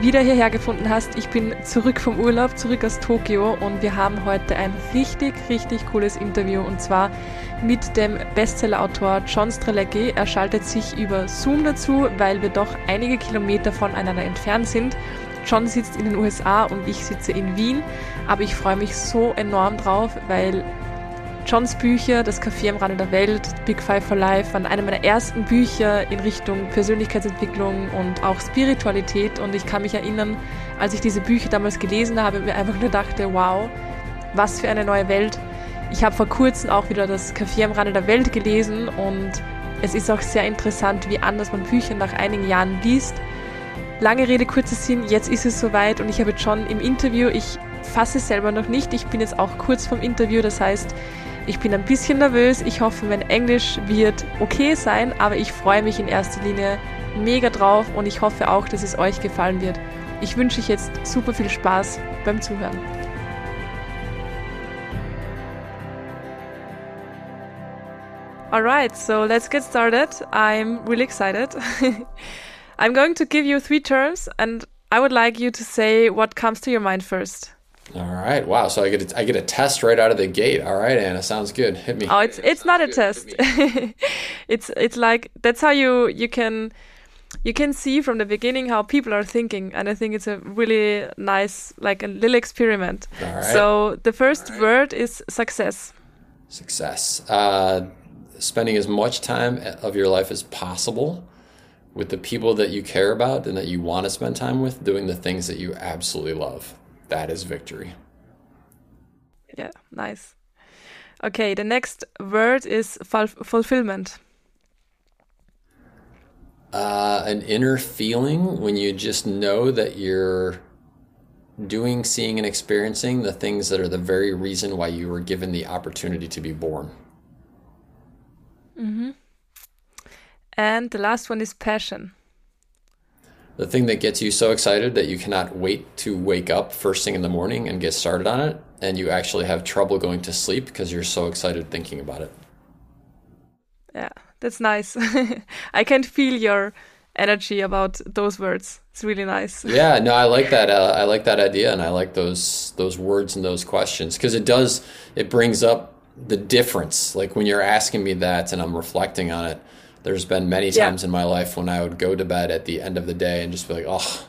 wieder hierher gefunden hast. Ich bin zurück vom Urlaub, zurück aus Tokio und wir haben heute ein richtig, richtig cooles Interview und zwar mit dem Bestsellerautor John Strelecki. Er schaltet sich über Zoom dazu, weil wir doch einige Kilometer voneinander entfernt sind. John sitzt in den USA und ich sitze in Wien, aber ich freue mich so enorm drauf, weil Johns Bücher, Das Café am Rande der Welt, Big Five for Life, waren eine meiner ersten Bücher in Richtung Persönlichkeitsentwicklung und auch Spiritualität. Und ich kann mich erinnern, als ich diese Bücher damals gelesen habe, mir einfach nur dachte, wow, was für eine neue Welt. Ich habe vor kurzem auch wieder das Café am Rande der Welt gelesen und es ist auch sehr interessant, wie anders man Bücher nach einigen Jahren liest. Lange Rede, kurzer Sinn, jetzt ist es soweit und ich habe schon im Interview, ich fasse es selber noch nicht, ich bin jetzt auch kurz vom Interview, das heißt, ich bin ein bisschen nervös. Ich hoffe, mein Englisch wird okay sein, aber ich freue mich in erster Linie mega drauf und ich hoffe auch, dass es euch gefallen wird. Ich wünsche euch jetzt super viel Spaß beim Zuhören. Alright, so let's get started. I'm really excited. I'm going to give you three terms and I would like you to say what comes to your mind first. All right. Wow. So I get a, I get a test right out of the gate. All right, Anna. Sounds good. Hit me. Oh, it's it's not a test. it's it's like that's how you you can you can see from the beginning how people are thinking, and I think it's a really nice like a little experiment. All right. So the first word is success. Success. Uh, spending as much time of your life as possible with the people that you care about and that you want to spend time with, doing the things that you absolutely love that is victory. Yeah, nice. Okay, the next word is fulfillment. Uh, an inner feeling when you just know that you're doing, seeing, and experiencing the things that are the very reason why you were given the opportunity to be born. Mm -hmm. And the last one is passion the thing that gets you so excited that you cannot wait to wake up first thing in the morning and get started on it and you actually have trouble going to sleep because you're so excited thinking about it. Yeah that's nice. I can feel your energy about those words. It's really nice. Yeah no i like that uh, i like that idea and i like those those words and those questions because it does it brings up the difference. Like when you're asking me that and i'm reflecting on it there's been many times yeah. in my life when I would go to bed at the end of the day and just be like, oh,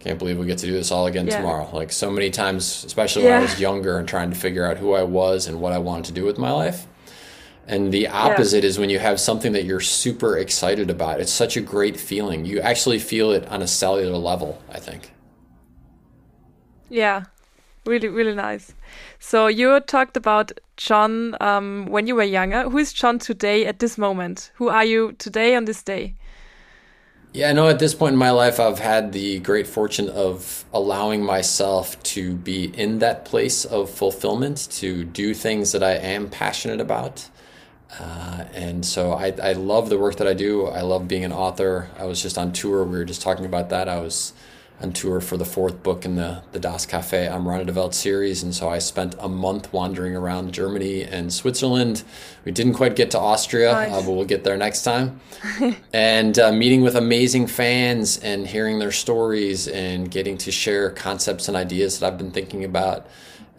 can't believe we get to do this all again yeah. tomorrow. Like so many times, especially yeah. when I was younger and trying to figure out who I was and what I wanted to do with my life. And the opposite is when you have something that you're super excited about. It's such a great feeling. You actually feel it on a cellular level, I think. Yeah, really, really nice. So you talked about John um, when you were younger. Who is John today at this moment? Who are you today on this day? Yeah, I know at this point in my life, I've had the great fortune of allowing myself to be in that place of fulfillment, to do things that I am passionate about. Uh, and so I, I love the work that I do. I love being an author. I was just on tour. We were just talking about that. I was on tour for the fourth book in the, the Das Cafe am Welt series. And so I spent a month wandering around Germany and Switzerland. We didn't quite get to Austria, uh, but we'll get there next time. and uh, meeting with amazing fans and hearing their stories and getting to share concepts and ideas that I've been thinking about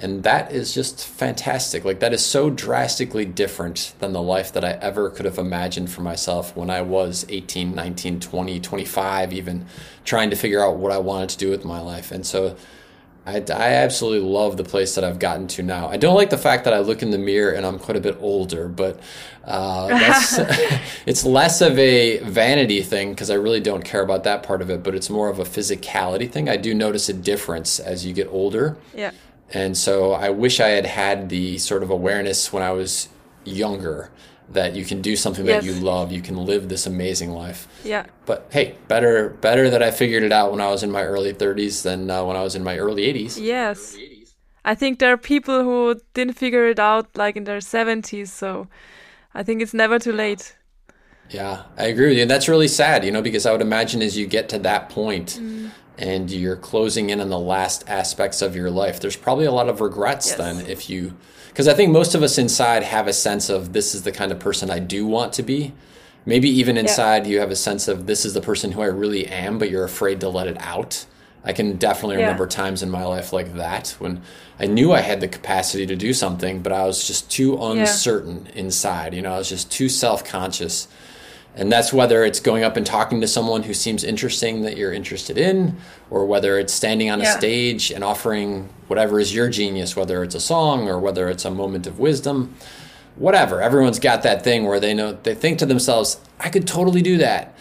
and that is just fantastic. Like, that is so drastically different than the life that I ever could have imagined for myself when I was 18, 19, 20, 25, even trying to figure out what I wanted to do with my life. And so I, I absolutely love the place that I've gotten to now. I don't like the fact that I look in the mirror and I'm quite a bit older, but uh, it's less of a vanity thing because I really don't care about that part of it, but it's more of a physicality thing. I do notice a difference as you get older. Yeah and so I wish I had had the sort of awareness when I was younger that you can do something yes. that you love, you can live this amazing life. Yeah. But hey, better better that I figured it out when I was in my early 30s than uh, when I was in my early 80s. Yes. I think there are people who didn't figure it out like in their 70s, so I think it's never too late. Yeah, I agree with you. And that's really sad, you know, because I would imagine as you get to that point mm. And you're closing in on the last aspects of your life, there's probably a lot of regrets yes. then if you, because I think most of us inside have a sense of this is the kind of person I do want to be. Maybe even inside yeah. you have a sense of this is the person who I really am, but you're afraid to let it out. I can definitely yeah. remember times in my life like that when I knew I had the capacity to do something, but I was just too uncertain yeah. inside. You know, I was just too self conscious and that's whether it's going up and talking to someone who seems interesting that you're interested in, or whether it's standing on a stage and offering whatever is your genius, whether it's a song or whether it's a moment of wisdom, whatever. Everyone's got that thing where they know, they think to themselves, I could totally do that.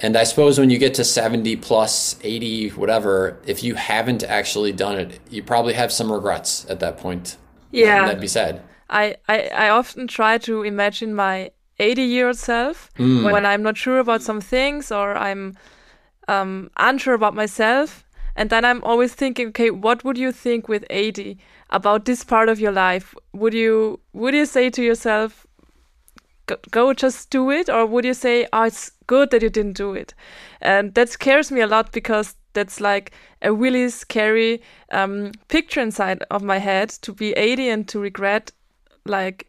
And I suppose when you get to 70 plus, 80, whatever, if you haven't actually done it, you probably have some regrets at that point. Yeah. That'd be sad. I, I, I often try to imagine my 80 year old self mm. when I'm not sure about some things or I'm um, unsure about myself. And then I'm always thinking, okay, what would you think with 80 about this part of your life? Would you would you say to yourself, go, go just do it, or would you say, oh, it's good that you didn't do it? And that scares me a lot because that's like a really scary um, picture inside of my head to be 80 and to regret like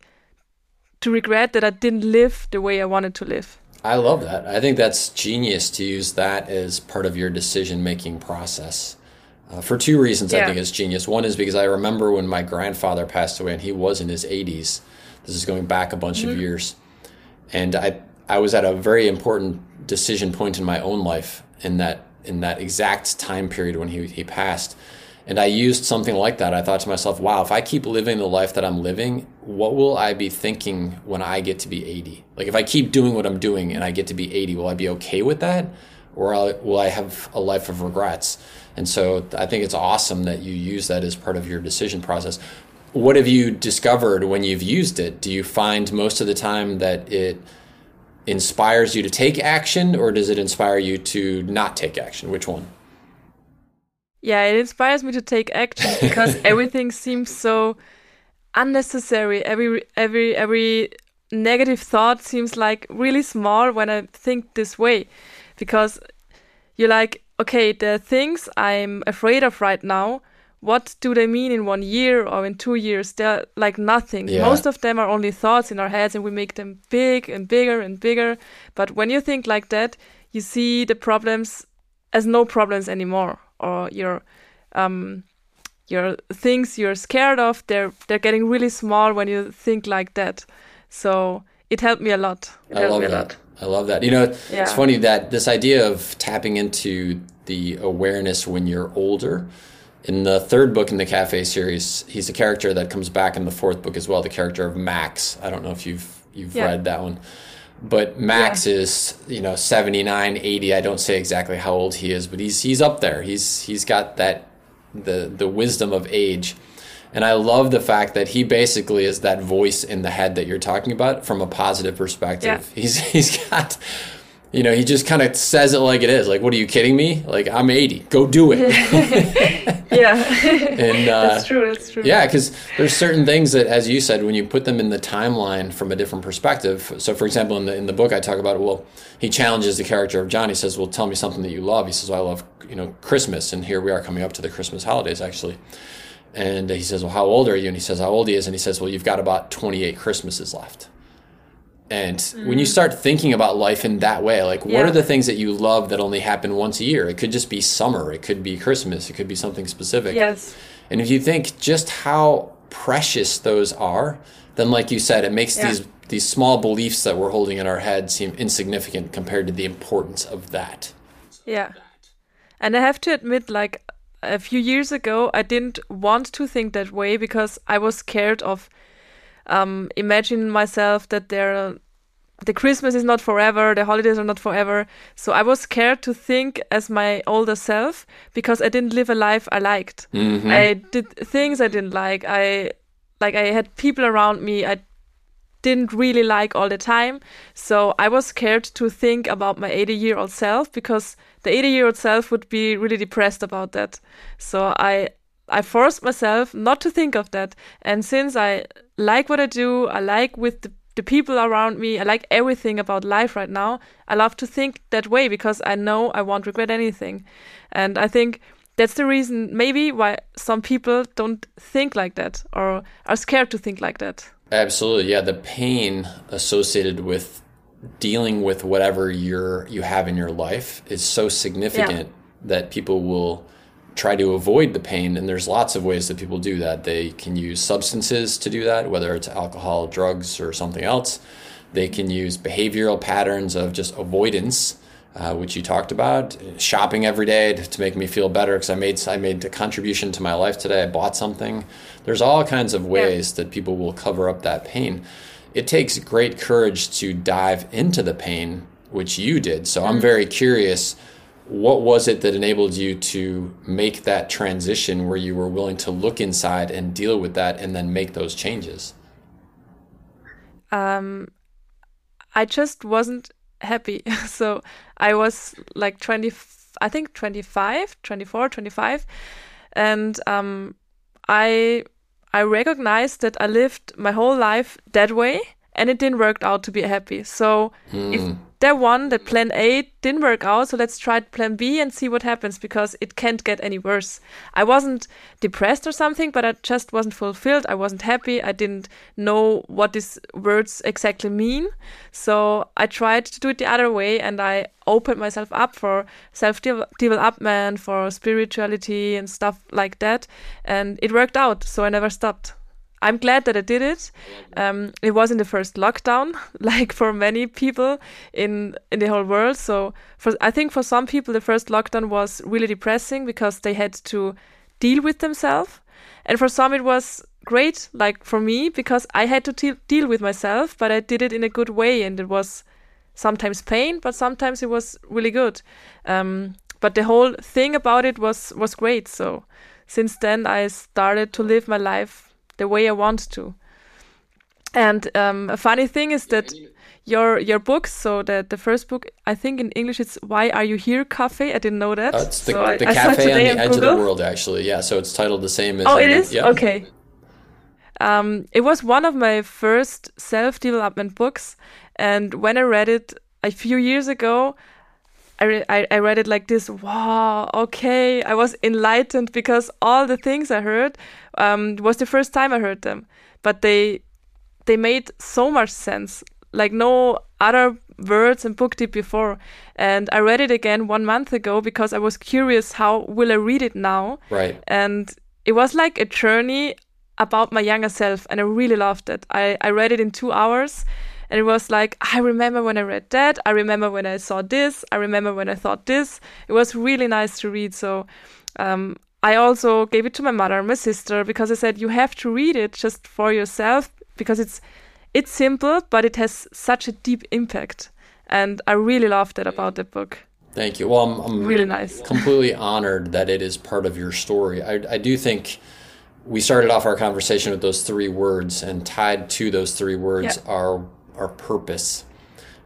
to regret that I didn't live the way I wanted to live. I love that. I think that's genius to use that as part of your decision making process. Uh, for two reasons, yeah. I think it's genius. One is because I remember when my grandfather passed away, and he was in his 80s. This is going back a bunch mm-hmm. of years, and I I was at a very important decision point in my own life in that in that exact time period when he he passed. And I used something like that. I thought to myself, wow, if I keep living the life that I'm living, what will I be thinking when I get to be 80? Like, if I keep doing what I'm doing and I get to be 80, will I be okay with that? Or will I have a life of regrets? And so I think it's awesome that you use that as part of your decision process. What have you discovered when you've used it? Do you find most of the time that it inspires you to take action or does it inspire you to not take action? Which one? Yeah, it inspires me to take action because everything seems so unnecessary. Every every every negative thought seems like really small when I think this way, because you're like, okay, the things I'm afraid of right now. What do they mean in one year or in two years? They're like nothing. Yeah. Most of them are only thoughts in our heads, and we make them big and bigger and bigger. But when you think like that, you see the problems as no problems anymore or your um, your things you're scared of they're they're getting really small when you think like that so it helped me a lot it I love that. I love that. You know, yeah. it's funny that this idea of tapping into the awareness when you're older. In the third book in the Cafe series, he's a character that comes back in the fourth book as well. The character of Max. I don't know if you've you've yeah. read that one but Max yeah. is you know 79 80 I don't say exactly how old he is but he's he's up there he's he's got that the the wisdom of age and I love the fact that he basically is that voice in the head that you're talking about from a positive perspective yeah. he's he's got you know, he just kind of says it like it is. Like, what are you kidding me? Like, I'm 80. Go do it. yeah. and uh, that's true. That's true. Yeah, because there's certain things that, as you said, when you put them in the timeline from a different perspective. So, for example, in the in the book, I talk about well, he challenges the character of John. He says, "Well, tell me something that you love." He says, well, "I love you know Christmas," and here we are coming up to the Christmas holidays actually. And he says, "Well, how old are you?" And he says, "How old he is?" And he says, "Well, you've got about 28 Christmases left." And mm-hmm. when you start thinking about life in that way, like what are the things that you love that only happen once a year? It could just be summer, it could be Christmas, it could be something specific. Yes. And if you think just how precious those are, then like you said, it makes yeah. these these small beliefs that we're holding in our head seem insignificant compared to the importance of that. Yeah. And I have to admit like a few years ago I didn't want to think that way because I was scared of um, imagine myself that there the Christmas is not forever, the holidays are not forever. So I was scared to think as my older self because I didn't live a life I liked. Mm-hmm. I did things I didn't like. I like I had people around me I didn't really like all the time. So I was scared to think about my 80 year old self because the 80 year old self would be really depressed about that. So I I forced myself not to think of that. And since I like what I do, I like with the the people around me. I like everything about life right now. I love to think that way because I know I won't regret anything. And I think that's the reason maybe why some people don't think like that or are scared to think like that. Absolutely. Yeah, the pain associated with dealing with whatever you're you have in your life is so significant yeah. that people will try to avoid the pain and there's lots of ways that people do that. They can use substances to do that whether it's alcohol drugs or something else. They can use behavioral patterns of just avoidance uh, which you talked about shopping every day to, to make me feel better because i made i made a contribution to my life today. I bought something. There's all kinds of ways yeah. that people will cover up that pain. It takes great courage to dive into the pain which you did. So mm-hmm. i'm very curious what was it that enabled you to make that transition where you were willing to look inside and deal with that and then make those changes? Um i just wasn't happy. So i was like 20 i think 25 24 25 and um i i recognized that i lived my whole life that way and it didn't work out to be happy. So mm. if hmm that one, that plan A didn't work out, so let's try plan B and see what happens because it can't get any worse. I wasn't depressed or something, but I just wasn't fulfilled. I wasn't happy. I didn't know what these words exactly mean. So I tried to do it the other way and I opened myself up for self development, for spirituality and stuff like that. And it worked out, so I never stopped. I'm glad that I did it. Um, it was in the first lockdown, like for many people in in the whole world. So for I think for some people the first lockdown was really depressing because they had to deal with themselves, and for some it was great, like for me because I had to te- deal with myself, but I did it in a good way, and it was sometimes pain, but sometimes it was really good. Um, but the whole thing about it was was great. So since then I started to live my life the way I want to. And um, a funny thing is that your your books, so the the first book, I think in English it's "Why Are You Here, Cafe." I didn't know that. Uh, it's the, so the I, cafe I on the edge Google. of the world, actually. Yeah, so it's titled the same as. Oh, it is. Yeah. Okay. Um, it was one of my first self development books, and when I read it a few years ago, I, re- I, I read it like this wow okay. I was enlightened because all the things i heard um, was the first time i heard them. But they they made so much sense like no other words and book did before. And i read it again one month ago because i was curious how will i read it now. Right. And it was like a journey about my younger self and i really loved it. I, I read it in two hours and it was like, I remember when I read that. I remember when I saw this. I remember when I thought this. It was really nice to read. So um, I also gave it to my mother and my sister because I said, you have to read it just for yourself because it's it's simple, but it has such a deep impact. And I really loved that about the book. Thank you. Well, I'm, I'm really nice. completely honored that it is part of your story. I, I do think we started off our conversation with those three words, and tied to those three words yeah. are our purpose.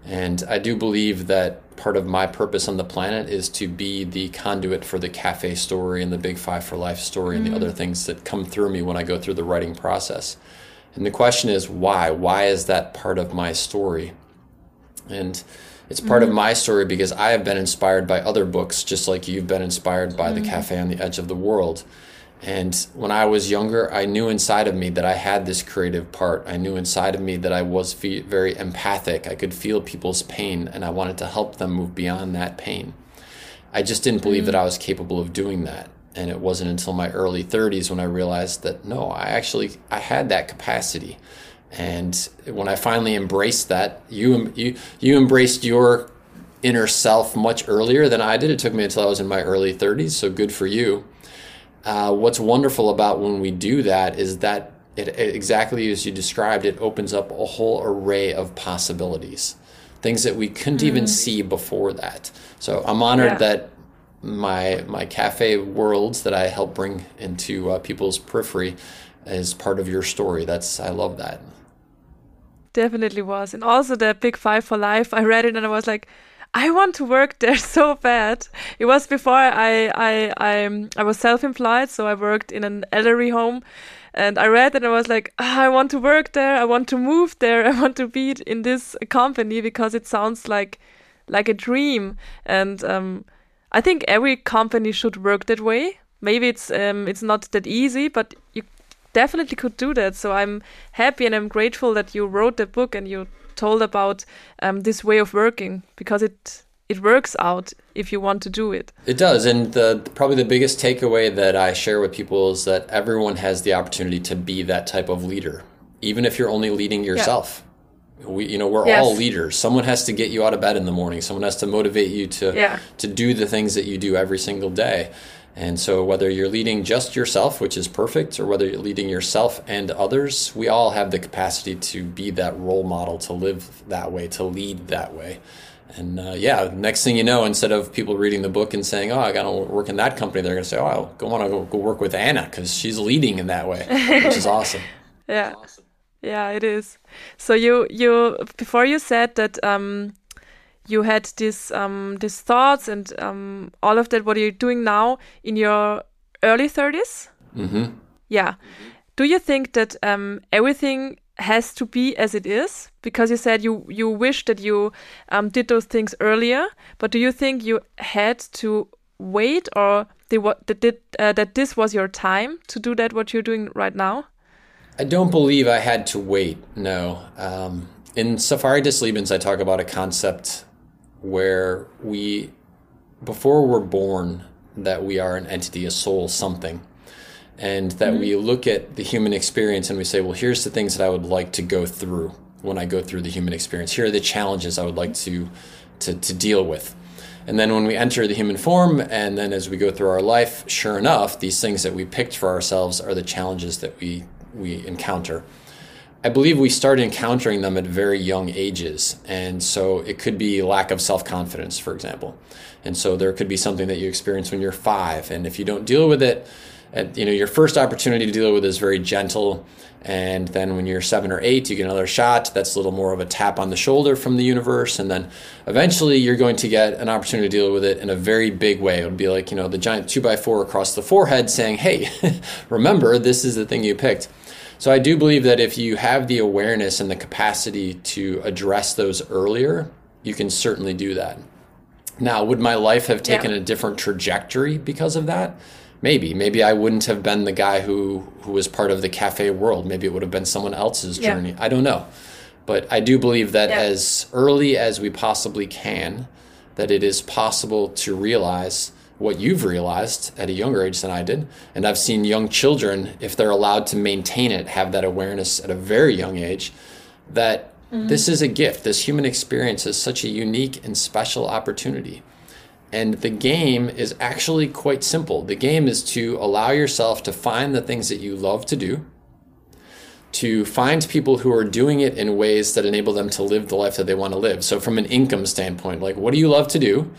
And I do believe that part of my purpose on the planet is to be the conduit for the cafe story and the Big Five for Life story mm-hmm. and the other mm. things that come through me when I go through the writing process. And the question is why? Why is that part of my story? And it's part mm-hmm. of my story because I have been inspired by other books, just like you've been inspired by mm-hmm. The Cafe on the Edge of the World. And when I was younger, I knew inside of me that I had this creative part. I knew inside of me that I was very empathic. I could feel people's pain and I wanted to help them move beyond that pain. I just didn't believe that mm. I was capable of doing that. And it wasn't until my early 30s when I realized that no, I actually I had that capacity. And when I finally embraced that, you you you embraced your inner self much earlier than I did. It took me until I was in my early 30s, so good for you uh, what's wonderful about when we do that is that it, it, exactly as you described, it opens up a whole array of possibilities, things that we couldn't mm. even see before that. So I'm honored yeah. that my my cafe worlds that I help bring into uh, people's periphery is part of your story. That's I love that. Definitely was, and also the Big Five for Life. I read it and I was like, I want to work there so bad. It was before I I I, um, I was self-employed, so I worked in an elderly home, and I read and I was like, oh, I want to work there. I want to move there. I want to be in this company because it sounds like like a dream. And um, I think every company should work that way. Maybe it's um, it's not that easy, but you definitely could do that. So I'm happy and I'm grateful that you wrote the book and you told about um, this way of working because it it works out if you want to do it. It does, and the probably the biggest takeaway that I share with people is that everyone has the opportunity to be that type of leader, even if you're only leading yourself. Yeah. We, you know, we're yes. all leaders. Someone has to get you out of bed in the morning. Someone has to motivate you to yeah. to do the things that you do every single day. And so, whether you're leading just yourself, which is perfect, or whether you're leading yourself and others, we all have the capacity to be that role model, to live that way, to lead that way. And uh, yeah, next thing you know, instead of people reading the book and saying, "Oh, I got to work in that company," they're going to say, "Oh, I go want to go, work with Anna because she's leading in that way," which is awesome. yeah, awesome. yeah, it is. So you you before you said that um, you had this um, these thoughts and um, all of that. What are you doing now in your early 30s? Mm-hmm. Yeah. Do you think that um, everything has to be as it is because you said you you wish that you um, did those things earlier but do you think you had to wait or what did uh, that this was your time to do that what you're doing right now i don't believe i had to wait no um, in safari des lebens i talk about a concept where we before we're born that we are an entity a soul something and that mm-hmm. we look at the human experience and we say, well, here's the things that I would like to go through when I go through the human experience. Here are the challenges I would like to to, to deal with. And then when we enter the human form, and then as we go through our life, sure enough, these things that we picked for ourselves are the challenges that we we encounter. I believe we start encountering them at very young ages. And so it could be lack of self confidence, for example. And so there could be something that you experience when you're five. And if you don't deal with it, at, you know your first opportunity to deal with is very gentle and then when you're seven or eight you get another shot that's a little more of a tap on the shoulder from the universe and then eventually you're going to get an opportunity to deal with it in a very big way it would be like you know the giant two by four across the forehead saying hey remember this is the thing you picked so i do believe that if you have the awareness and the capacity to address those earlier you can certainly do that now would my life have taken yeah. a different trajectory because of that maybe maybe i wouldn't have been the guy who who was part of the cafe world maybe it would have been someone else's yeah. journey i don't know but i do believe that yeah. as early as we possibly can that it is possible to realize what you've realized at a younger age than i did and i've seen young children if they're allowed to maintain it have that awareness at a very young age that mm-hmm. this is a gift this human experience is such a unique and special opportunity and the game is actually quite simple. The game is to allow yourself to find the things that you love to do, to find people who are doing it in ways that enable them to live the life that they want to live. So, from an income standpoint, like what do you love to do?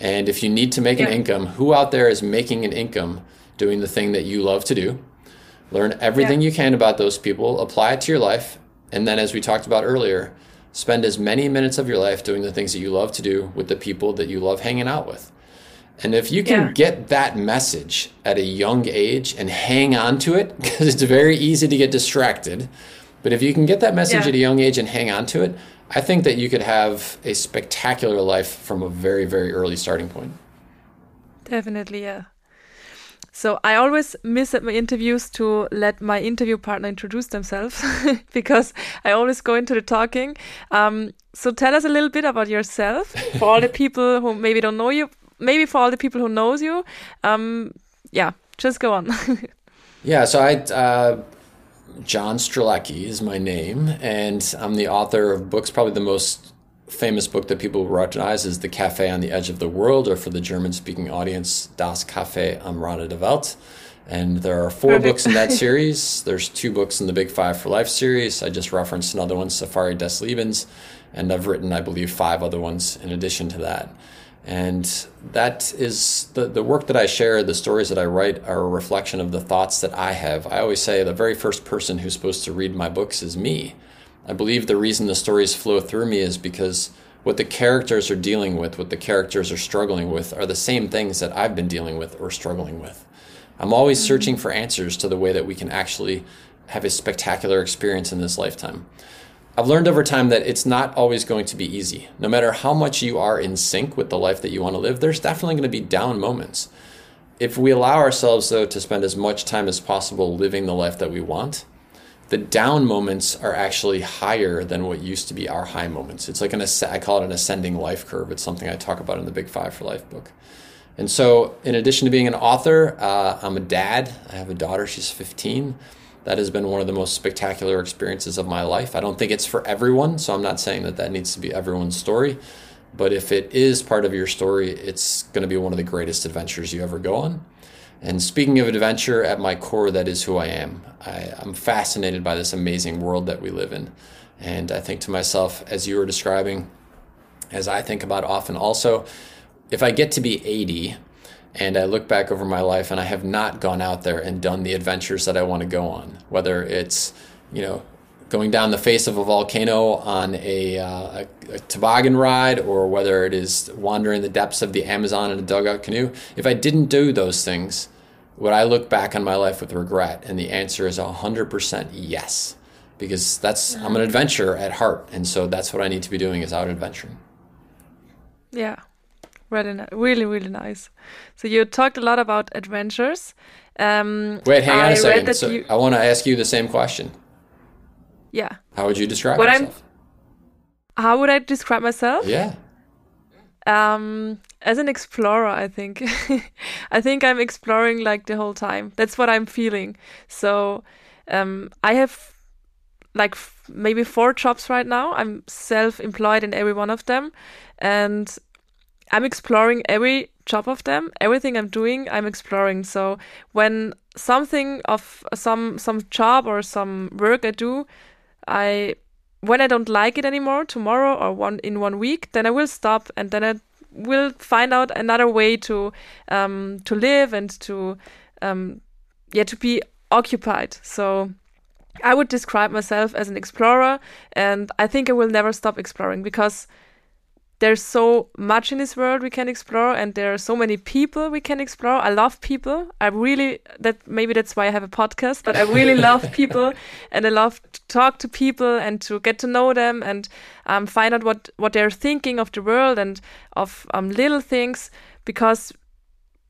And if you need to make yeah. an income, who out there is making an income doing the thing that you love to do? Learn everything yeah. you can about those people, apply it to your life, and then, as we talked about earlier, Spend as many minutes of your life doing the things that you love to do with the people that you love hanging out with. And if you can yeah. get that message at a young age and hang on to it, because it's very easy to get distracted, but if you can get that message yeah. at a young age and hang on to it, I think that you could have a spectacular life from a very, very early starting point. Definitely, yeah. So I always miss at my interviews to let my interview partner introduce themselves because I always go into the talking. Um, so tell us a little bit about yourself for all the people who maybe don't know you, maybe for all the people who knows you. Um, yeah, just go on. yeah, so I uh, John Strelecky is my name, and I'm the author of books, probably the most famous book that people recognize is The Cafe on the Edge of the World, or for the German speaking audience, Das Café am Rande der Welt. And there are four Perfect. books in that series. There's two books in the Big Five for Life series. I just referenced another one, Safari des Lebens, and I've written, I believe, five other ones in addition to that. And that is the, the work that I share, the stories that I write are a reflection of the thoughts that I have. I always say the very first person who's supposed to read my books is me. I believe the reason the stories flow through me is because what the characters are dealing with, what the characters are struggling with, are the same things that I've been dealing with or struggling with. I'm always mm-hmm. searching for answers to the way that we can actually have a spectacular experience in this lifetime. I've learned over time that it's not always going to be easy. No matter how much you are in sync with the life that you want to live, there's definitely going to be down moments. If we allow ourselves, though, to spend as much time as possible living the life that we want, the down moments are actually higher than what used to be our high moments. It's like an I call it an ascending life curve. It's something I talk about in the Big Five for Life book. And so, in addition to being an author, uh, I'm a dad. I have a daughter. She's 15 that has been one of the most spectacular experiences of my life. I don't think it's for everyone, so I'm not saying that that needs to be everyone's story. But if it is part of your story, it's going to be one of the greatest adventures you ever go on. And speaking of adventure, at my core, that is who I am. I, am fascinated by this amazing world that we live in. And I think to myself, as you were describing, as I think about often also, if I get to be 80 and I look back over my life and I have not gone out there and done the adventures that I want to go on, whether it's, you know, going down the face of a volcano on a, uh, a, a, toboggan ride or whether it is wandering the depths of the Amazon in a dugout canoe, if I didn't do those things, would I look back on my life with regret? And the answer is 100% yes, because that's, I'm an adventurer at heart. And so that's what I need to be doing is out adventuring. Yeah. Really, really, really nice. So you talked a lot about adventures. Um, Wait, hang on a second. So you... I want to ask you the same question. Yeah. How would you describe what yourself? I'm, how would I describe myself? Yeah. Um, as an explorer, I think. I think I'm exploring like the whole time. That's what I'm feeling. So, um, I have like f- maybe four jobs right now. I'm self-employed in every one of them, and I'm exploring every job of them. Everything I'm doing, I'm exploring. So when something of some some job or some work I do, I when I don't like it anymore tomorrow or one in one week, then I will stop and then I will find out another way to um, to live and to um, yeah to be occupied. So I would describe myself as an explorer, and I think I will never stop exploring because there's so much in this world we can explore and there are so many people we can explore. I love people. I really that maybe that's why i have a podcast but i really love people and i love to talk to people and to get to know them and um, find out what what they're thinking of the world and of um, little things because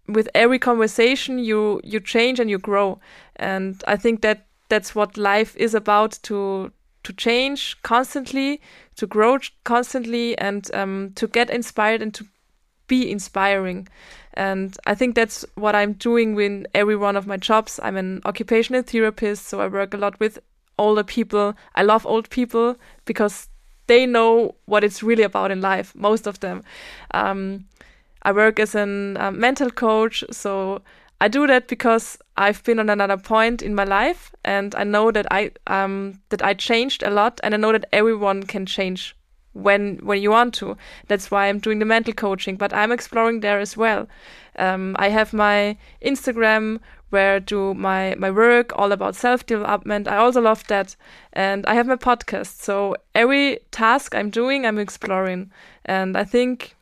with every conversation you you change and you grow. And i think that that's what life is about to to change constantly, to grow constantly, and um, to get inspired and to be inspiring. And I think that's what I'm doing in every one of my jobs. I'm an occupational therapist, so I work a lot with older people. I love old people because they know what it's really about in life, most of them. Um, I work as a uh, mental coach, so I do that because I've been on another point in my life and I know that I um that I changed a lot and I know that everyone can change when when you want to. That's why I'm doing the mental coaching, but I'm exploring there as well. Um, I have my Instagram where I do my my work all about self development. I also love that, and I have my podcast. So every task I'm doing, I'm exploring, and I think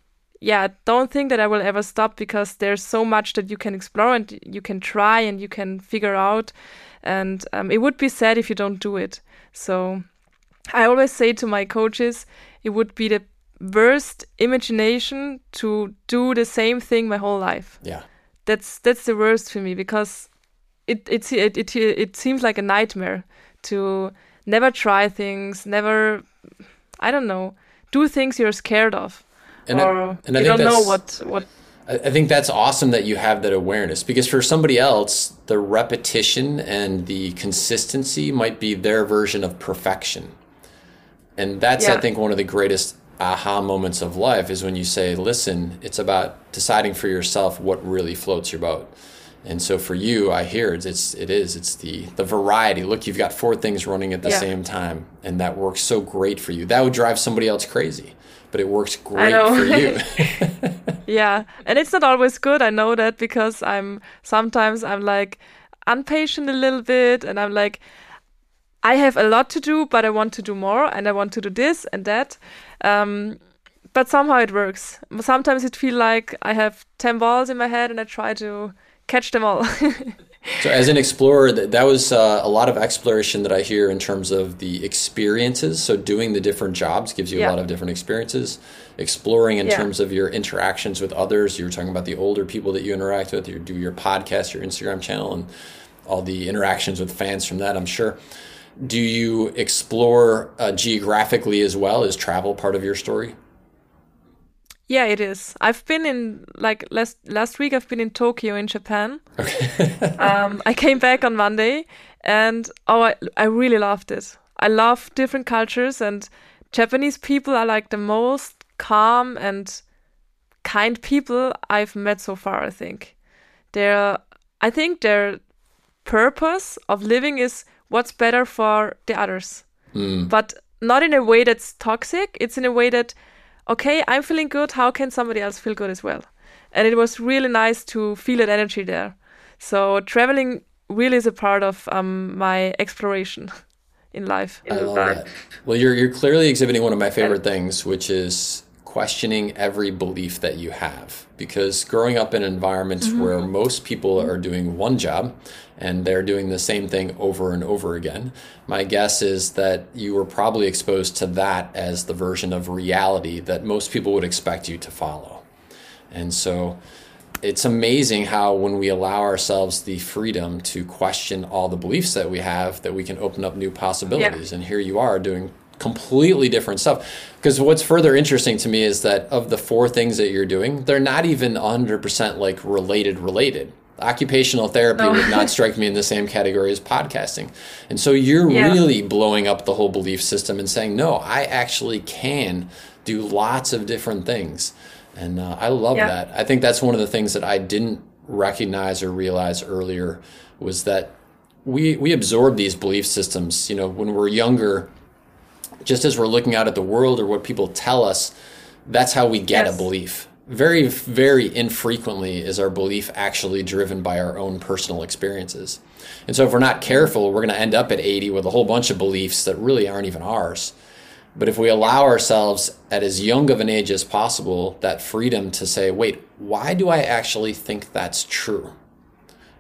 yeah, don't think that I will ever stop because there's so much that you can explore and you can try and you can figure out. And um, it would be sad if you don't do it. So I always say to my coaches, it would be the worst imagination to do the same thing my whole life. Yeah. That's that's the worst for me because it it it it, it seems like a nightmare to never try things, never I don't know, do things you're scared of and or I, and I you don't know what what. I think that's awesome that you have that awareness because for somebody else, the repetition and the consistency might be their version of perfection. And that's, yeah. I think, one of the greatest aha moments of life is when you say, listen, it's about deciding for yourself what really floats your boat. And so for you, I hear it's, it's it is it's the the variety. Look, you've got four things running at the yeah. same time, and that works so great for you. That would drive somebody else crazy but it works great for you. yeah, and it's not always good. I know that because I'm sometimes I'm like impatient a little bit, and I'm like, I have a lot to do, but I want to do more, and I want to do this and that. Um, but somehow it works. Sometimes it feels like I have 10 balls in my head and I try to catch them all. so, as an explorer, that was uh, a lot of exploration that I hear in terms of the experiences. So, doing the different jobs gives you yeah. a lot of different experiences. Exploring in yeah. terms of your interactions with others. You were talking about the older people that you interact with. You do your podcast, your Instagram channel, and all the interactions with fans from that, I'm sure. Do you explore uh, geographically as well? Is travel part of your story? Yeah, it is. I've been in like last last week. I've been in Tokyo in Japan. Okay. um, I came back on Monday, and oh, I, I really loved it. I love different cultures, and Japanese people are like the most calm and kind people I've met so far. I think their I think their purpose of living is what's better for the others, mm. but not in a way that's toxic. It's in a way that okay, I'm feeling good. How can somebody else feel good as well? And it was really nice to feel that energy there. So traveling really is a part of um, my exploration in life. I love that. Well, you're you're clearly exhibiting one of my favorite things, which is questioning every belief that you have. Because growing up in environments mm-hmm. where most people are doing one job and they're doing the same thing over and over again, my guess is that you were probably exposed to that as the version of reality that most people would expect you to follow. And so it's amazing how when we allow ourselves the freedom to question all the beliefs that we have that we can open up new possibilities yeah. and here you are doing completely different stuff. Because what's further interesting to me is that of the four things that you're doing, they're not even 100% like related, related. Occupational therapy would not strike me in the same category as podcasting. And so you're yeah. really blowing up the whole belief system and saying, no, I actually can do lots of different things. And uh, I love yeah. that. I think that's one of the things that I didn't recognize or realize earlier was that we we absorb these belief systems. You know, when we're younger, just as we're looking out at the world or what people tell us, that's how we get yes. a belief. Very, very infrequently is our belief actually driven by our own personal experiences. And so, if we're not careful, we're going to end up at 80 with a whole bunch of beliefs that really aren't even ours. But if we allow ourselves at as young of an age as possible that freedom to say, wait, why do I actually think that's true?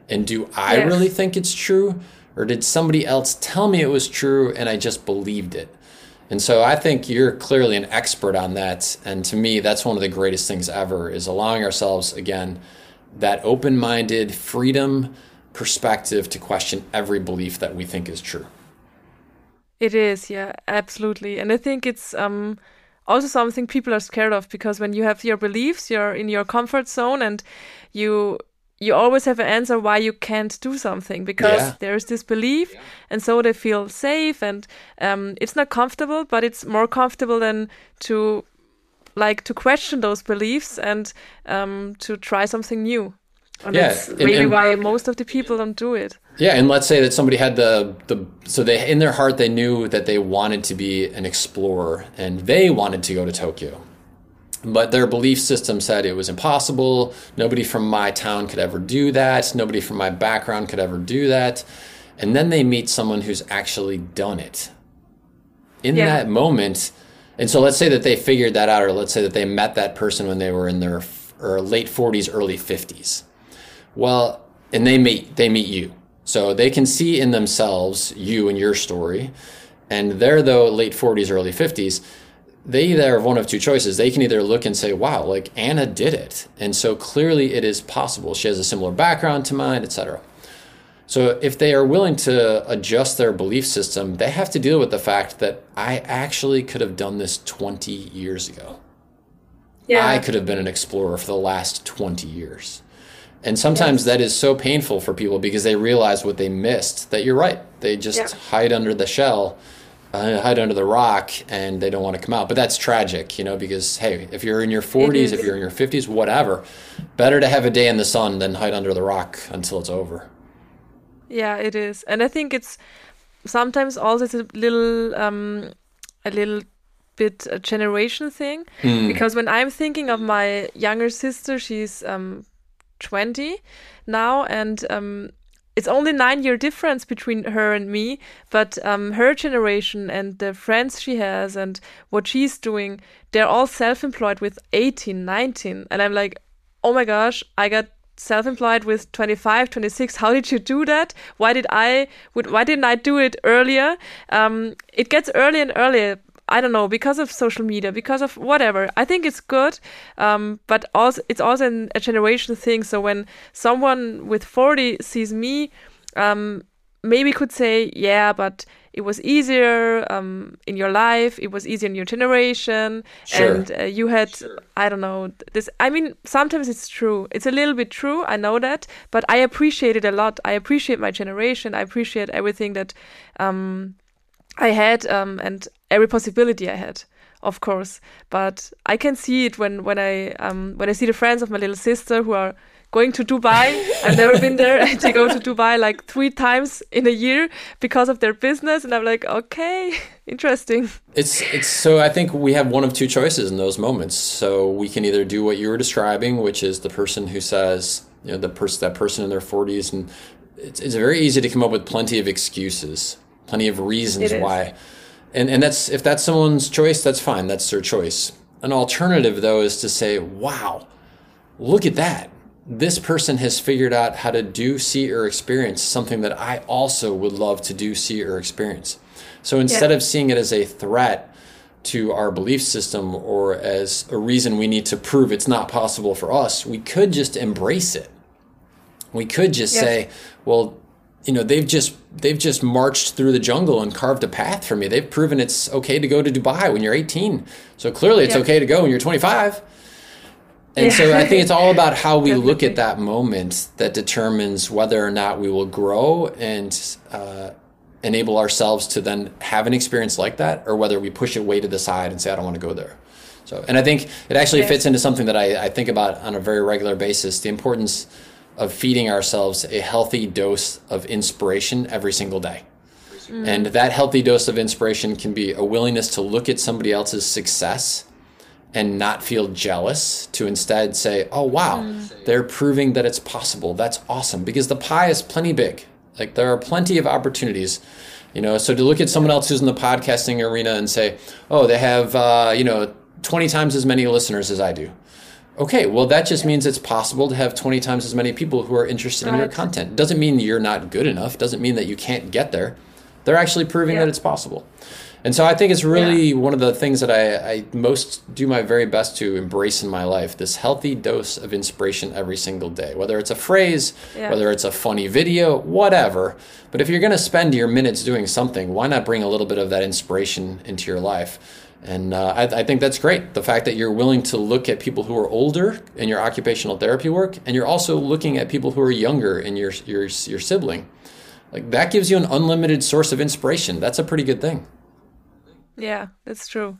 And do I yes. really think it's true? Or did somebody else tell me it was true and I just believed it? And so I think you're clearly an expert on that. And to me, that's one of the greatest things ever is allowing ourselves, again, that open minded freedom perspective to question every belief that we think is true. It is, yeah, absolutely. And I think it's um, also something people are scared of because when you have your beliefs, you're in your comfort zone and you you always have an answer why you can't do something because yeah. there's this belief yeah. and so they feel safe and um, it's not comfortable but it's more comfortable than to like to question those beliefs and um, to try something new and yeah, that's really and, and, why most of the people don't do it yeah and let's say that somebody had the the so they in their heart they knew that they wanted to be an explorer and they wanted to go to tokyo but their belief system said it was impossible. Nobody from my town could ever do that. Nobody from my background could ever do that. And then they meet someone who's actually done it. In yeah. that moment, and so let's say that they figured that out, or let's say that they met that person when they were in their or late 40s, early 50s. Well, and they meet they meet you. So they can see in themselves you and your story. And they're though late 40s, early 50s they either have one of two choices. They can either look and say, wow, like Anna did it. And so clearly it is possible. She has a similar background to mine, etc. So if they are willing to adjust their belief system, they have to deal with the fact that I actually could have done this 20 years ago. Yeah. I could have been an explorer for the last 20 years. And sometimes that is so painful for people because they realize what they missed that you're right. They just yeah. hide under the shell hide under the rock and they don't want to come out. But that's tragic, you know, because hey, if you're in your 40s, if you're in your 50s, whatever, better to have a day in the sun than hide under the rock until it's over. Yeah, it is, and I think it's sometimes also it's a little, um, a little bit a generation thing mm. because when I'm thinking of my younger sister, she's um 20 now, and um it's only nine year difference between her and me, but um, her generation and the friends she has and what she's doing, they're all self employed with 18, 19. And I'm like, oh my gosh, I got self-employed with 25 26 how did you do that? Why did i would why didn't i do it earlier? Um, it gets earlier and earlier I don't know, because of social media, because of whatever. I think it's good, um, but also it's also a generation thing. So when someone with 40 sees me, um, maybe could say, yeah, but it was easier um, in your life, it was easier in your generation, sure. and uh, you had, sure. I don't know, this. I mean, sometimes it's true. It's a little bit true. I know that, but I appreciate it a lot. I appreciate my generation. I appreciate everything that um, I had um, and every possibility I had, of course. But I can see it when when I um, when I see the friends of my little sister who are going to Dubai. I've never been there. they go to Dubai like three times in a year because of their business, and I'm like, okay, interesting. It's it's so I think we have one of two choices in those moments. So we can either do what you were describing, which is the person who says, you know, the person that person in their 40s, and it's it's very easy to come up with plenty of excuses plenty of reasons why. And and that's if that's someone's choice, that's fine. That's their choice. An alternative though is to say, "Wow, look at that. This person has figured out how to do, see, or experience something that I also would love to do, see, or experience." So instead yeah. of seeing it as a threat to our belief system or as a reason we need to prove it's not possible for us, we could just embrace it. We could just yes. say, well, you know they've just they've just marched through the jungle and carved a path for me. They've proven it's okay to go to dubai when you're 18 so clearly it's okay to go when you're 25 and yeah. so i think it's all about how we look at that moment that determines whether or not we will grow and uh, enable ourselves to then have an experience like that or whether we push it way to the side and say i don't want to go there. So and i think it actually fits into something that I, I think about on a very regular basis the importance of feeding ourselves a healthy dose of inspiration every single day. Mm. And that healthy dose of inspiration can be a willingness to look at somebody else's success and not feel jealous, to instead say, oh, wow, mm. they're proving that it's possible. That's awesome because the pie is plenty big. Like there are plenty of opportunities. You know, so to look at someone else who's in the podcasting arena and say, oh, they have, uh, you know, 20 times as many listeners as I do Okay, well, that just means it's possible to have 20 times as many people who are interested right. in your content. Doesn't mean you're not good enough, doesn't mean that you can't get there. They're actually proving yeah. that it's possible. And so I think it's really yeah. one of the things that I, I, most do my very best to embrace in my life this healthy dose of inspiration every single day, whether it's a phrase, yeah. whether it's a funny video, whatever. But if you're going to spend your minutes doing something, why not bring a little bit of that inspiration into your life? And uh, I, I, think that's great. The fact that you're willing to look at people who are older in your occupational therapy work, and you're also looking at people who are younger in your your your sibling, like that gives you an unlimited source of inspiration. That's a pretty good thing. Yeah, that's true.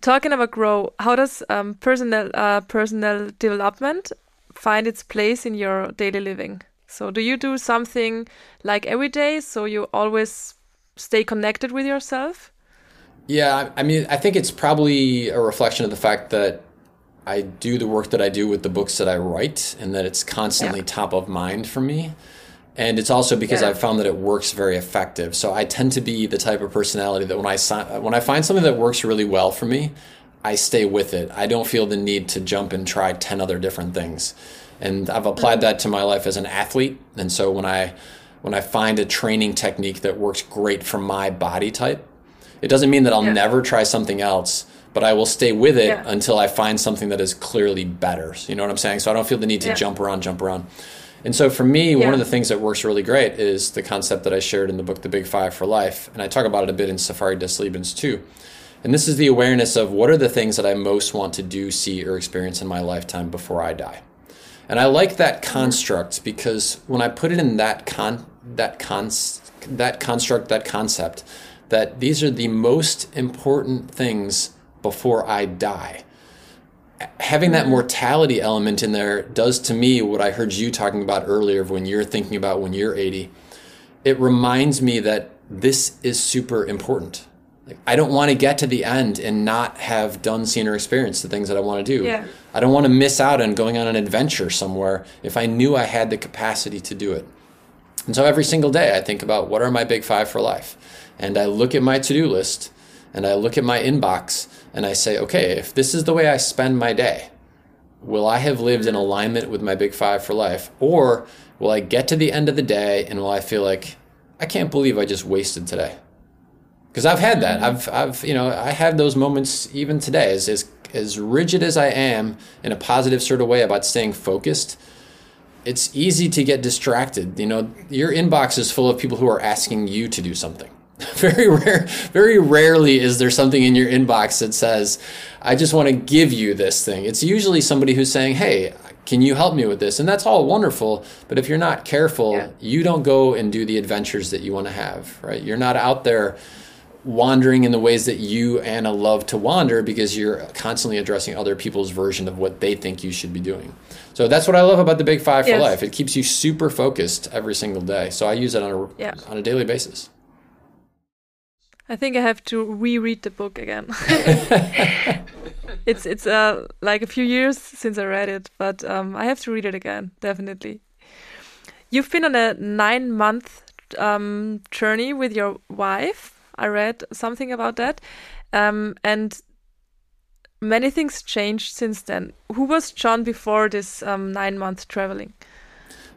Talking about grow, how does um, personal uh, personal development find its place in your daily living? So, do you do something like every day, so you always stay connected with yourself? Yeah, I mean, I think it's probably a reflection of the fact that I do the work that I do with the books that I write and that it's constantly yeah. top of mind for me. And it's also because yeah. I've found that it works very effective. So I tend to be the type of personality that when I when I find something that works really well for me, I stay with it. I don't feel the need to jump and try 10 other different things. And I've applied mm-hmm. that to my life as an athlete. And so when I when I find a training technique that works great for my body type, it doesn't mean that I'll yeah. never try something else, but I will stay with it yeah. until I find something that is clearly better. You know what I'm saying? So I don't feel the need to yeah. jump around, jump around. And so for me, one of the things that works really great is the concept that I shared in the book, The Big Five for Life. And I talk about it a bit in Safari des Lebens too. And this is the awareness of what are the things that I most want to do, see, or experience in my lifetime before I die. And I like that mm-hmm. construct because when I put it in that con that con that construct, that concept, that these are the most important things before I die. Having that mortality element in there does to me what I heard you talking about earlier when you're thinking about when you're 80. It reminds me that this is super important. Like, I don't want to get to the end and not have done, seen, or experienced the things that I want to do. Yeah. I don't want to miss out on going on an adventure somewhere if I knew I had the capacity to do it. And so every single day I think about what are my big five for life. And I look at my to do list and I look at my inbox and I say, okay, if this is the way I spend my day, will I have lived in alignment with my big five for life? Or will I get to the end of the day and will I feel like, I can't believe I just wasted today? Because I've had that. I've, I've, you know, I have those moments even today. As, as, as rigid as I am in a positive sort of way about staying focused, it's easy to get distracted. You know, your inbox is full of people who are asking you to do something. very rare, very rarely is there something in your inbox that says, I just want to give you this thing. It's usually somebody who's saying, Hey, can you help me with this? And that's all wonderful. But if you're not careful, yeah. you don't go and do the adventures that you want to have, right? You're not out there wandering in the ways that you, Anna, love to wander because you're constantly addressing other people's version of what they think you should be doing. So that's what I love about the Big Five for yes. life. It keeps you super focused every single day. So I use it on a yeah. on a daily basis. I think I have to reread the book again. it's it's uh like a few years since I read it, but um, I have to read it again definitely. You've been on a nine month um, journey with your wife. I read something about that, um, and many things changed since then. Who was John before this um, nine month traveling?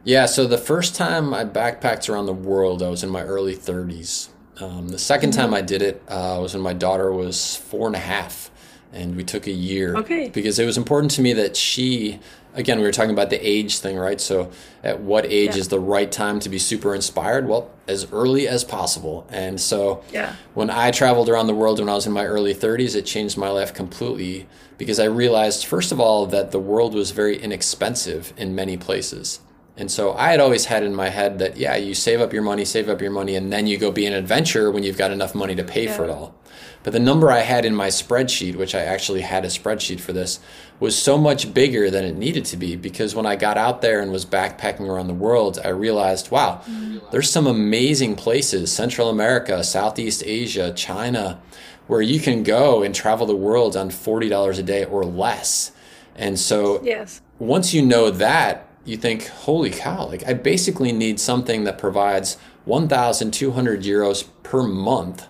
Yeah, so the first time I backpacked around the world, I was in my early 30s. Um, the 2nd time I did it uh, was when my daughter was four and a half, and we took a year. Okay. Because it was important to me that she, again, we were talking about the age thing, right? So, at what age yeah. is the right time to be super inspired? Well, as early as possible. And so, yeah. when I traveled around the world when I was in my early 30s, it changed my life completely because I realized, first of all, that the world was very inexpensive in many places. And so I had always had in my head that, yeah, you save up your money, save up your money, and then you go be an adventurer when you've got enough money to pay yeah. for it all. But the number I had in my spreadsheet, which I actually had a spreadsheet for this, was so much bigger than it needed to be because when I got out there and was backpacking around the world, I realized, wow, mm-hmm. there's some amazing places, Central America, Southeast Asia, China, where you can go and travel the world on $40 a day or less. And so yes. once you know that, you think, holy cow, like I basically need something that provides 1,200 euros per month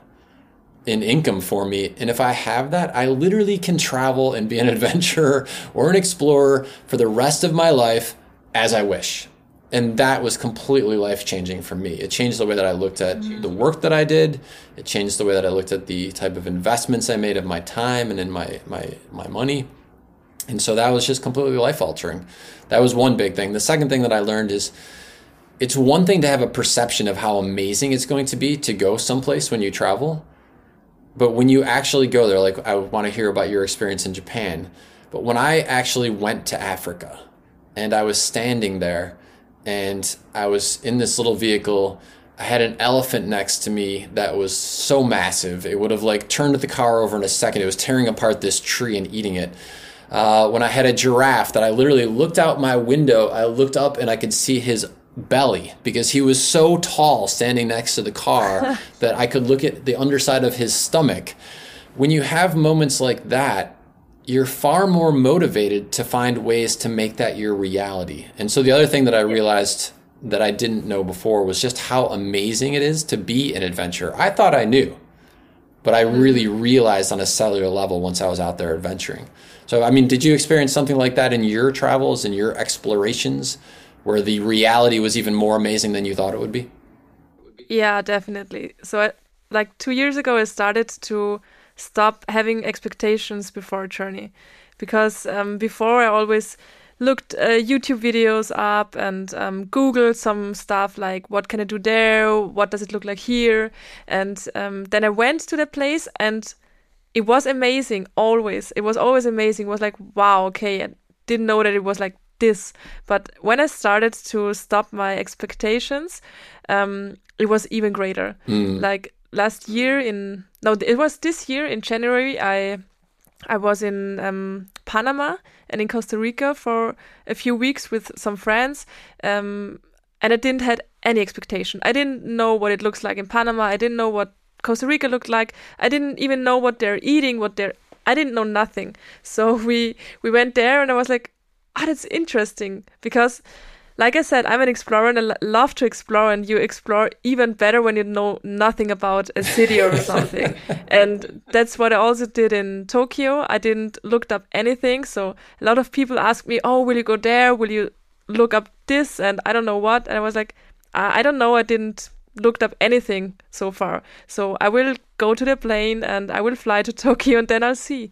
in income for me. And if I have that, I literally can travel and be an adventurer or an explorer for the rest of my life as I wish. And that was completely life changing for me. It changed the way that I looked at mm-hmm. the work that I did. It changed the way that I looked at the type of investments I made of my time and in my, my, my money. And so that was just completely life altering. That was one big thing. The second thing that I learned is it's one thing to have a perception of how amazing it's going to be to go someplace when you travel. But when you actually go there, like I want to hear about your experience in Japan. But when I actually went to Africa and I was standing there and I was in this little vehicle, I had an elephant next to me that was so massive. It would have like turned the car over in a second. It was tearing apart this tree and eating it uh, when I had a giraffe that I literally looked out my window, I looked up and I could see his belly because he was so tall standing next to the car that I could look at the underside of his stomach. When you have moments like that, you're far more motivated to find ways to make that your reality. And so the other thing that I realized that I didn't know before was just how amazing it is to be an adventurer. I thought I knew, but I really mm-hmm. realized on a cellular level once I was out there adventuring. So, I mean, did you experience something like that in your travels and your explorations where the reality was even more amazing than you thought it would be? Yeah, definitely. So, I, like two years ago, I started to stop having expectations before a journey because um, before I always looked uh, YouTube videos up and um, Googled some stuff like what can I do there, what does it look like here, and um, then I went to the place and it was amazing always. It was always amazing. It was like wow okay i didn't know that it was like this. But when i started to stop my expectations um, it was even greater. Mm. like last year in no it was this year in january i i was in um, panama and in costa rica for a few weeks with some friends um, and i didn't had any expectation. I didn't know what it looks like in panama. I didn't know what Costa Rica looked like. I didn't even know what they're eating, what they're I didn't know nothing. So we we went there and I was like, "Ah, oh, that's interesting." Because like I said, I'm an explorer and I love to explore, and you explore even better when you know nothing about a city or something. and that's what I also did in Tokyo. I didn't look up anything, so a lot of people ask me, "Oh, will you go there? Will you look up this?" And I don't know what. And I was like, I, I don't know. I didn't looked up anything so far. So I will go to the plane and I will fly to Tokyo and then I'll see.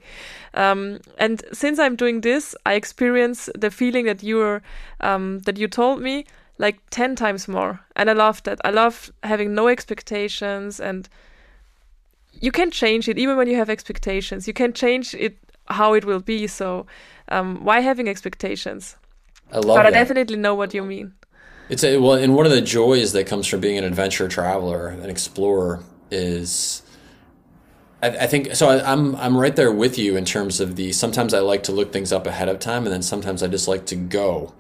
Um, and since I'm doing this, I experience the feeling that you're um, that you told me like ten times more, and I love that. I love having no expectations, and you can change it even when you have expectations. You can change it how it will be. So um, why having expectations? I love but that. I definitely know what you mean. It's a, well, and one of the joys that comes from being an adventure traveler, an explorer, is I, I think so. I, I'm I'm right there with you in terms of the. Sometimes I like to look things up ahead of time, and then sometimes I just like to go.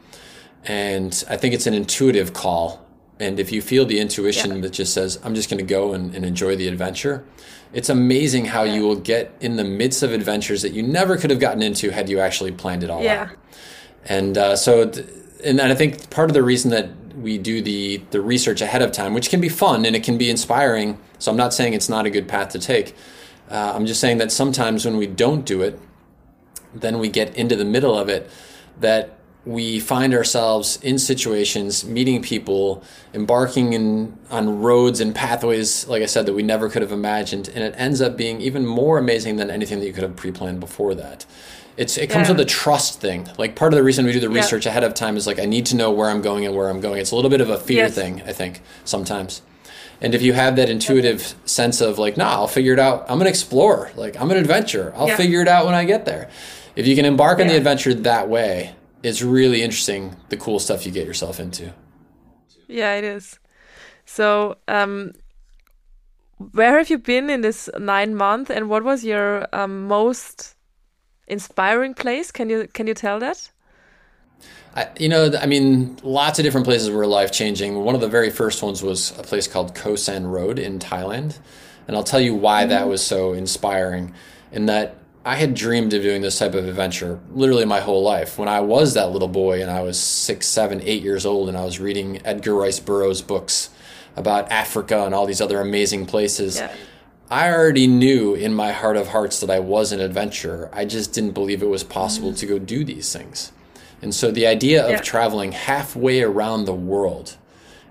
And I think it's an intuitive call. And if you feel the intuition Yeah. that just says, "I'm just going to go and, and enjoy the adventure," it's amazing how you will get in the midst of adventures that you never could have gotten into had you actually planned it all Yeah. out. And uh, so, th- and I think part of the reason that we do the the research ahead of time, which can be fun and it can be inspiring. So I'm not saying it's not a good path to take. Uh, I'm just saying that sometimes when we don't do it, then we get into the middle of it that we find ourselves in situations meeting people embarking in on roads and pathways like i said that we never could have imagined and it ends up being even more amazing than anything that you could have pre-planned before that it's it comes Yeah. with a trust thing like part of the reason we do the research ahead of time is like i need to know where i'm going and where i'm going it's a little bit of a fear Yes. thing i think sometimes and if you have that intuitive sense of like, nah, I'll figure it out. I'm an explorer. Like I'm an adventurer. I'll Yeah. figure it out when I get there. If you can embark on the adventure that way, it's really interesting the cool stuff you get yourself into. Yeah, it is. So, um, where have you been in this nine month, and what was your um, most inspiring place? Can you can you tell that? I, you know, I mean, lots of different places were life changing. One of the very first ones was a place called Khao San Road in Thailand. And I'll tell you why that mm-hmm. was so inspiring. In that I had dreamed of doing this type of adventure literally my whole life. When I was that little boy and I was six, seven, eight years old, and I was reading Edgar Rice Burroughs' books about Africa and all these other amazing places. Yeah. I already knew in my heart of hearts that I was an adventurer. I just didn't believe it was possible to go do these things. And so the idea of traveling halfway around the world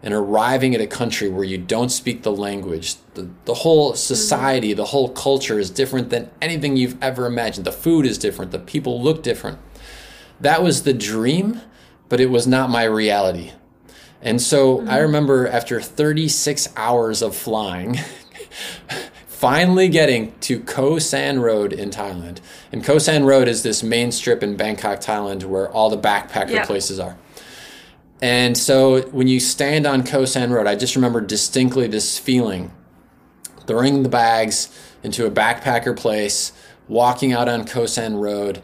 and arriving at a country where you don't speak the language, the, the whole mm-hmm. society, the whole culture is different than anything you've ever imagined. The food is different, the people look different. That was the dream, but it was not my reality. And so I mm-hmm. remember after 36 hours of flying, finally getting to Khao San Road in Thailand. And Khao San Road is this main strip in Bangkok, Thailand, where all the backpacker Yeah. places are. And so when you stand on Khao San Road, I just remember distinctly this feeling throwing the bags into a backpacker place, walking out on Khao San Road,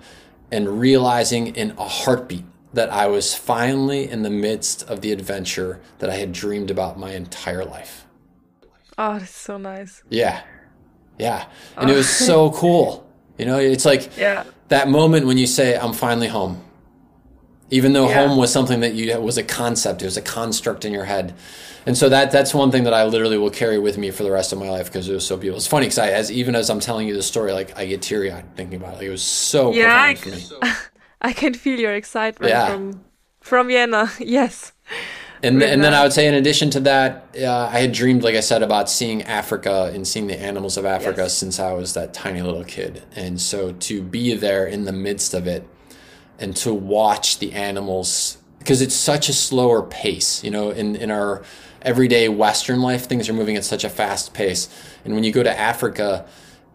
and realizing in a heartbeat that I was finally in the midst of the adventure that I had dreamed about my entire life. Oh, it's so nice. Yeah. Yeah. And it was oh. so cool. You know, it's like Yeah. that moment when you say, I'm finally home. Even though Yeah. home was something that you was a concept, it was a construct in your head. And so that that's one thing that I literally will carry with me for the rest of my life because it was so beautiful. It's funny because I, as even as I'm telling you the story, like I get teary eyed thinking about it. Like, it was so Yeah, I for me. I can feel your excitement Yeah. from from Vienna. Yes. And, With and then. I would say, in addition to that, uh, I had dreamed, like I said, about seeing Africa and seeing the animals of Africa Yes. since I was that tiny little kid. And so to be there in the midst of it and to watch the animals, because it's such a slower pace, you know, in, in our everyday Western life, things are moving at such a fast pace. And when you go to Africa,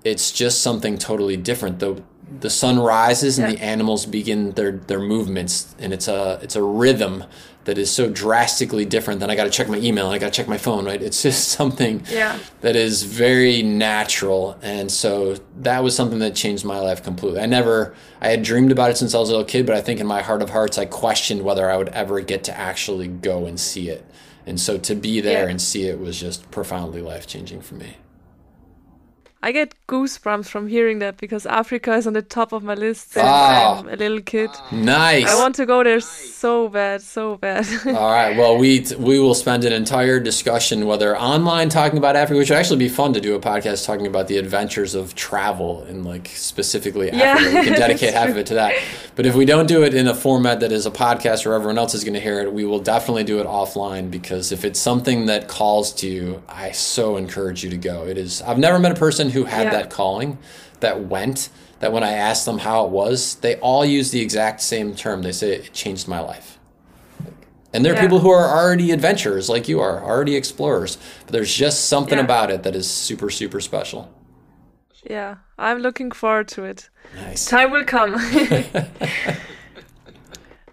it's just something totally different. The the sun rises and Yeah. the animals begin their their movements, and it's a it's a rhythm that is so drastically different than I got to check my email and I got to check my phone. Right? It's just something Yeah. that is very natural, and so that was something that changed my life completely. I never I had dreamed about it since I was a little kid, but I think in my heart of hearts I questioned whether I would ever get to actually go and see it. And so to be there Yeah. and see it was just profoundly life changing for me. I get goosebumps from hearing that because Africa is on the top of my list since Wow. I'm a little kid. Nice. I want to go there so bad, so bad. All right. Well, we we will spend an entire discussion, whether online talking about Africa, which would actually be fun to do a podcast talking about the adventures of travel and like specifically Yeah, Africa. We can dedicate half of it to that. But if we don't do it in a format that is a podcast where everyone else is going to hear it, we will definitely do it offline because if it's something that calls to you, I so encourage you to go. It is. I've never met a person who had Yeah. that calling that went. That when I asked them how it was, they all use the exact same term. They say it changed my life. And there are Yeah. people who are already adventurers like you are, already explorers. But there's just something Yeah. about it that is super, super special. yeah, I'm looking forward to it. Nice. Time will come.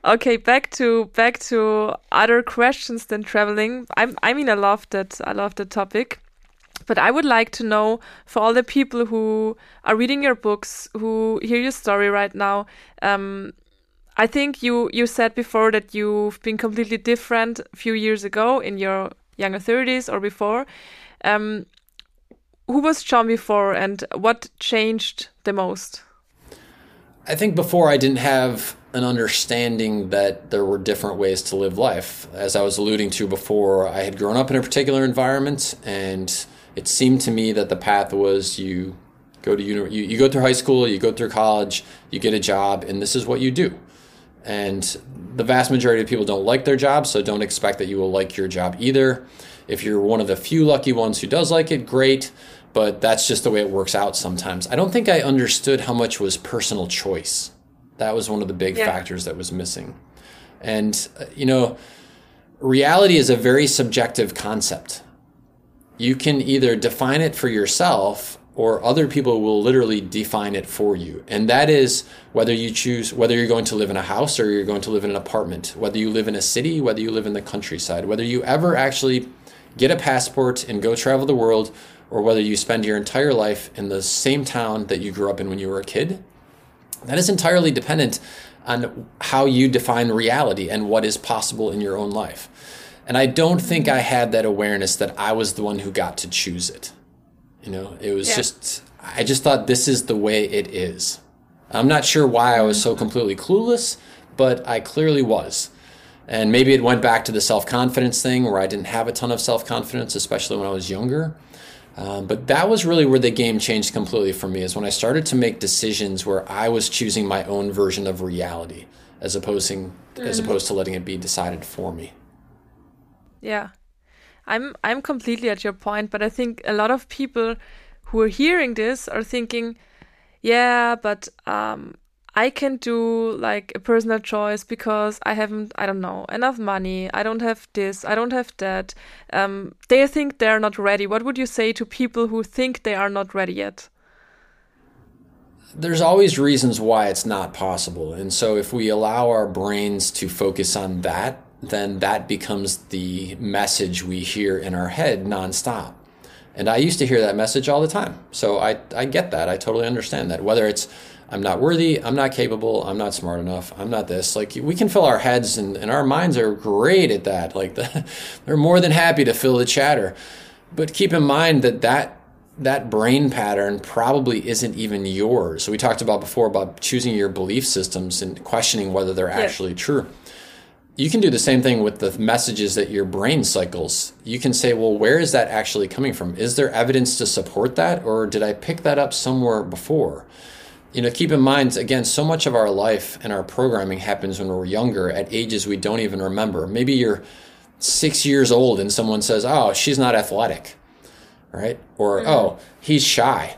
okay, back to back to other questions than traveling. I'm, I mean, I love that. I love the topic. But I would like to know for all the people who are reading your books, who hear your story right now. Um, I think you you said before that you've been completely different a few years ago in your younger 30s or before. Um, who was John before, and what changed the most? I think before I didn't have an understanding that there were different ways to live life. As I was alluding to before, I had grown up in a particular environment, and it seemed to me that the path was you go to uni- you, you go through high school, you go through college, you get a job, and this is what you do. And the vast majority of people don't like their job, so don't expect that you will like your job either. If you're one of the few lucky ones who does like it, great, but that's just the way it works out sometimes. I don't think I understood how much was personal choice. That was one of the big Yeah. factors that was missing. And, uh, you know, reality is a very subjective concept. You can either define it for yourself or other people will literally define it for you. And that is whether you choose whether you're going to live in a house or you're going to live in an apartment, whether you live in a city, whether you live in the countryside, whether you ever actually get a passport and go travel the world or whether you spend your entire life in the same town that you grew up in when you were a kid. That is entirely dependent on how you define reality and what is possible in your own life. And I don't think I had that awareness that I was the one who got to choose it. You know, it was Yeah. just, I just thought this is the way it is. I'm not sure why I was so completely clueless, but I clearly was. And maybe it went back to the self confidence thing where I didn't have a ton of self confidence, especially when I was younger. Um, but that was really where the game changed completely for me, is when I started to make decisions where I was choosing my own version of reality as opposing as opposed to letting it be decided for me. Yeah. I'm I'm completely at your point, but I think a lot of people who are hearing this are thinking, yeah, but um I can do like a personal choice because I haven't I don't know, enough money. I don't have this, I don't have that. Um they think they're not ready. What would you say to people who think they are not ready yet? there's always reasons why it's not possible. And so if we allow our brains to focus on that, then that becomes the message we hear in our head nonstop. And I used to hear that message all the time. So I, I get that. I totally understand that. Whether it's I'm not worthy, I'm not capable, I'm not smart enough, I'm not this. Like we can fill our heads and, and our minds are great at that. Like the, they're more than happy to fill the chatter. But keep in mind that that that brain pattern probably isn't even yours. So we talked about before about choosing your belief systems and questioning whether they're actually true. You can do the same thing with the messages that your brain cycles. You can say, well, where is that actually coming from? Is there evidence to support that, or did I pick that up somewhere before? You know, keep in mind, again, so much of our life and our programming happens when we're younger at ages we don't even remember. Maybe you're six years old and someone says, oh, she's not athletic right? Or, mm-hmm. oh, he's shy.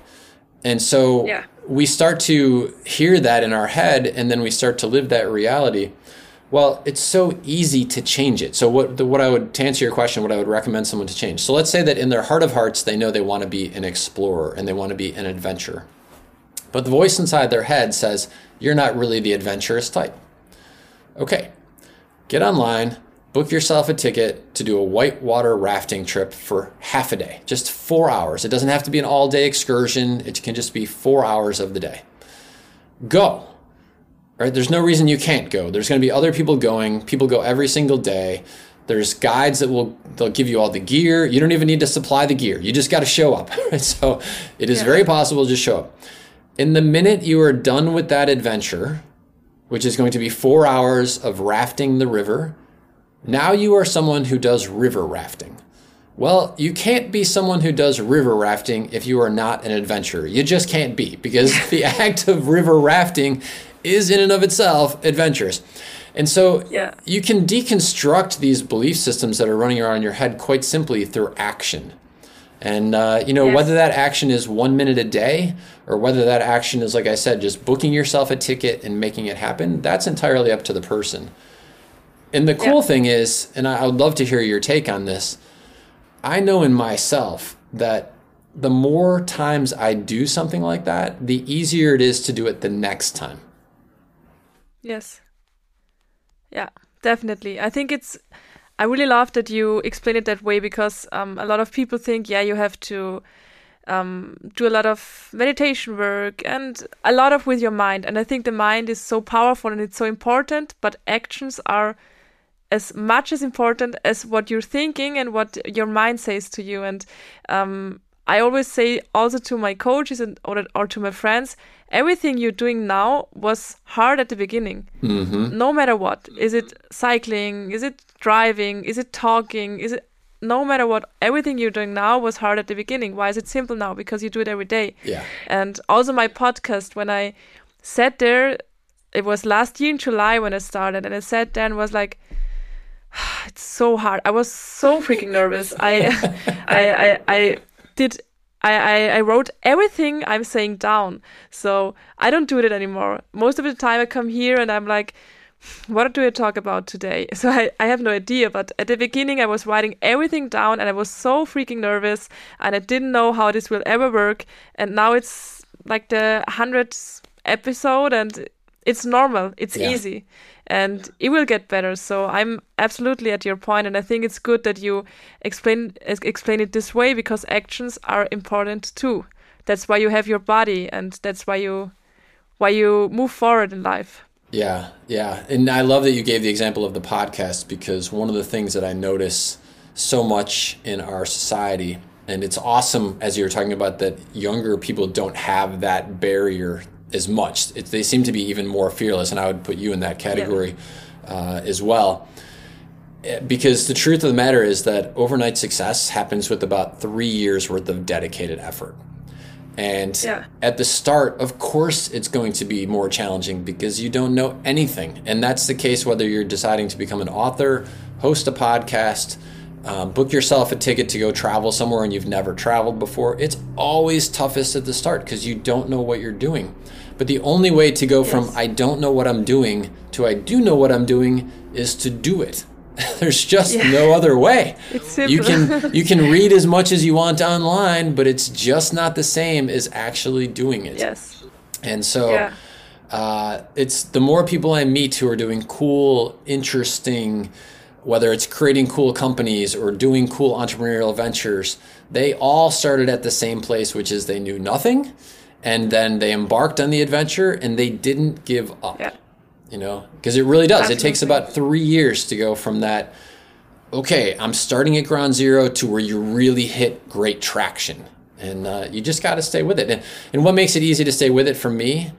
And so Yeah. we start to hear that in our head and then we start to live that reality. Well, it's so easy to change it. So what what I would to answer your question, what I would recommend someone to change. So let's say that in their heart of hearts they know they want to be an explorer and they want to be an adventurer. But the voice inside their head says, "You're not really the adventurous type." Okay. Get online, book yourself a ticket to do a whitewater rafting trip for half a day, just four hours. It doesn't have to be an all day excursion, it can just be four hours of the day. Go. Right? There's no reason you can't go. There's going to be other people going. People go every single day. There's guides that will they'll give you all the gear. You don't even need to supply the gear. You just got to show up. so it is yeah. very possible to just show up. In the minute you are done with that adventure, which is going to be four hours of rafting the river, now you are someone who does river rafting. Well, you can't be someone who does river rafting if you are not an adventurer. You just can't be because the act of river rafting is in and of itself adventurous. And so yeah. you can deconstruct these belief systems that are running around your head quite simply through action. And, uh, you know, yes. whether that action is one minute a day or whether that action is, like I said, just booking yourself a ticket and making it happen, that's entirely up to the person. And the cool yeah. thing is, and I would love to hear your take on this, I know in myself that the more times I do something like that, the easier it is to do it the next time. Yes. Yeah, definitely. I think it's. I really love that you explain it that way because um, a lot of people think, yeah, you have to um, do a lot of meditation work and a lot of with your mind. And I think the mind is so powerful and it's so important, but actions are as much as important as what you're thinking and what your mind says to you. And um, I always say also to my coaches and or, or to my friends, everything you're doing now was hard at the beginning. Mm-hmm. No matter what. Is it cycling? Is it driving? Is it talking? Is it no matter what, everything you're doing now was hard at the beginning. Why is it simple now? Because you do it every day. Yeah. And also my podcast, when I sat there, it was last year in July when I started, and I sat there and was like, it's so hard. I was so freaking nervous. I, I, I, I did I, I, I, wrote everything I'm saying down. So I don't do it anymore. Most of the time I come here and I'm like, what do I talk about today? So I, I have no idea. But at the beginning, I was writing everything down and I was so freaking nervous and I didn't know how this will ever work. And now it's like the 100th episode and it's normal, it's yeah. easy and it will get better. So I'm absolutely at your point, and I think it's good that you explain explain it this way because actions are important too. That's why you have your body, and that's why you why you move forward in life. Yeah, yeah, and I love that you gave the example of the podcast because one of the things that I notice so much in our society and it's awesome as you were talking about that younger people don't have that barrier as much. It, they seem to be even more fearless, and I would put you in that category yeah. uh, as well. Eh, because the truth of the matter is that overnight success happens with about three years worth of dedicated effort. And yeah. at the start, of course, it's going to be more challenging because you don't know anything. And that's the case whether you're deciding to become an author, host a podcast, um, book yourself a ticket to go travel somewhere and you've never traveled before. It's always toughest at the start because you don't know what you're doing. But the only way to go yes. from I don't know what I'm doing to I do know what I'm doing is to do it. There's just yeah. no other way. You can you can read as much as you want online, but it's just not the same as actually doing it. Yes. And so yeah. uh, it's the more people I meet who are doing cool, interesting, whether it's creating cool companies or doing cool entrepreneurial ventures, they all started at the same place, which is they knew nothing and then they embarked on the adventure and they didn't give up. Yeah. You know, because it really does. Absolutely. It takes about three years to go from that. Okay, I'm starting at ground zero to where you really hit great traction, and uh, you just got to stay with it. And, and what makes it easy to stay with it for me,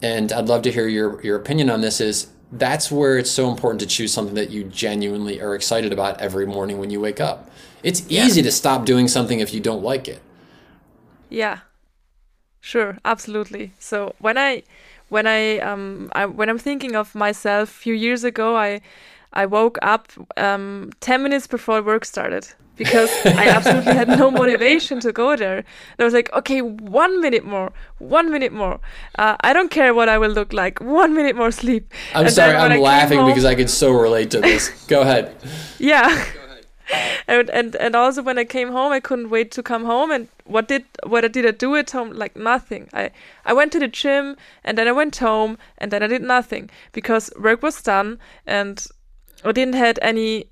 and I'd love to hear your your opinion on this, is that's where it's so important to choose something that you genuinely are excited about every morning when you wake up. It's easy yeah. to stop doing something if you don't like it. Yeah, Sure, absolutely. So when I when I um I, when I'm thinking of myself a few years ago, I I woke up um 10 minutes before work started because I absolutely had no motivation to go there. And I was like, okay, one minute more, one minute more. Uh, I don't care what I will look like. One minute more sleep. I'm and sorry, I'm laughing home, because I can so relate to this. go ahead. Yeah. And and and also when I came home, I couldn't wait to come home. And what did what did I do at home? Like nothing. I I went to the gym and then I went home and then I did nothing because work was done and I didn't had any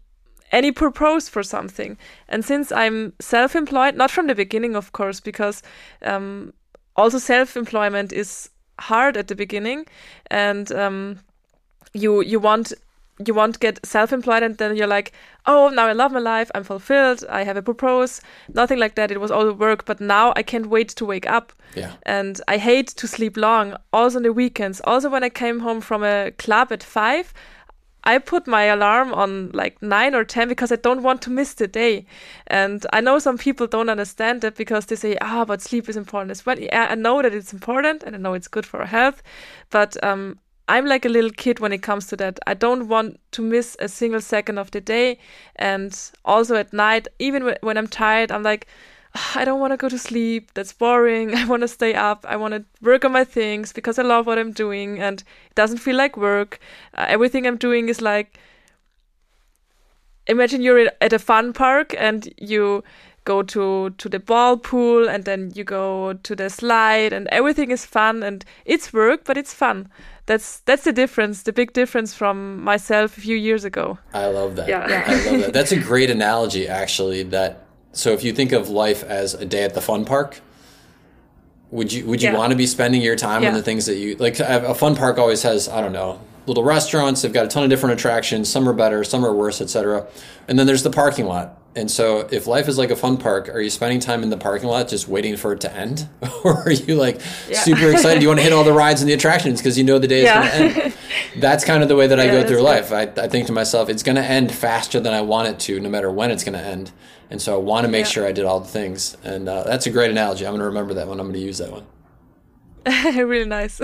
any purpose for something. And since I'm self-employed, not from the beginning, of course, because um, also self-employment is hard at the beginning, and um, you you want you won't get self-employed and then you're like oh now i love my life i'm fulfilled i have a purpose nothing like that it was all work but now i can't wait to wake up Yeah. and i hate to sleep long also on the weekends also when i came home from a club at five I put my alarm on like nine or 10 because I don't want to miss the day. And I know some people don't understand that because they say, ah, but sleep is important as well. Yeah, I know that it's important and I know it's good for our health. But um, I'm like a little kid when it comes to that. I don't want to miss a single second of the day. And also at night, even when I'm tired, I'm like, "Ah, I don't want to go to sleep. That's boring. I want to stay up. I want to work on my things because I love what I'm doing and it doesn't feel like work. Uh, everything I'm doing is like imagine you're at a fun park and you go to to the ball pool and then you go to the slide and everything is fun and it's work but it's fun. That's that's the difference, the big difference from myself a few years ago. I love that. Yeah. Yeah. I love that. That's a great analogy, actually. That so if you think of life as a day at the fun park, would you would you Yeah. want to be spending your time on the things that you like? A a fun park always has I don't know little restaurants. They've got a ton of different attractions. Some are better, some are worse, etc. And then there's the parking lot. And so, if life is like a fun park, are you spending time in the parking lot just waiting for it to end, or are you like Yeah. super excited? You want to hit all the rides and the attractions because you know the day is Yeah. going to end. That's kind of the way that I Yeah, go through good. life. I, I think to myself, it's going to end faster than I want it to, no matter when it's going to end. And so I want to make sure I did all the things. And uh, that's a great analogy. I'm going to remember that one. I'm going to use that one. really nice.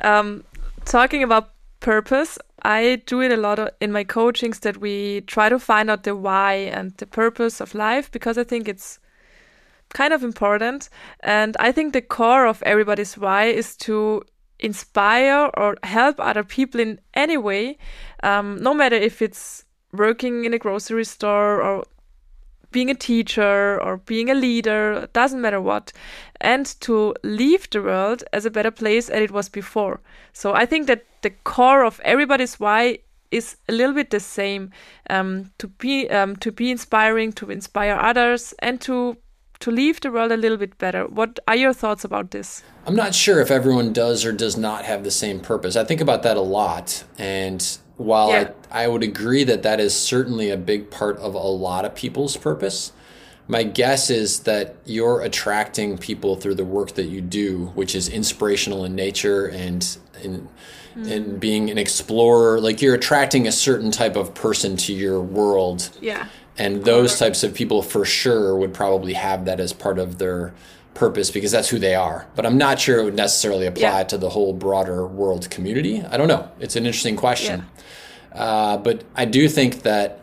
um, talking about purpose, I do it a lot in my coachings that we try to find out the why and the purpose of life because I think it's kind of important. And I think the core of everybody's why is to inspire or help other people in any way, um, no matter if it's working in a grocery store or being a teacher or being a leader, doesn't matter what, and to leave the world as a better place than it was before. So I think that the core of everybody's why is a little bit the same um, to be um, to be inspiring, to inspire others, and to to leave the world a little bit better. What are your thoughts about this? I'm not sure if everyone does or does not have the same purpose. I think about that a lot. And while Yeah. I, I would agree that that is certainly a big part of a lot of people's purpose, my guess is that you're attracting people through the work that you do, which is inspirational in nature and in, in hmm. being an explorer. Like you're attracting a certain type of person to your world. Yeah. And those types of people for sure would probably have that as part of their purpose because that's who they are. But I'm not sure it would necessarily apply Yeah. to the whole broader world community. I don't know. It's an interesting question. Uh, but I do think that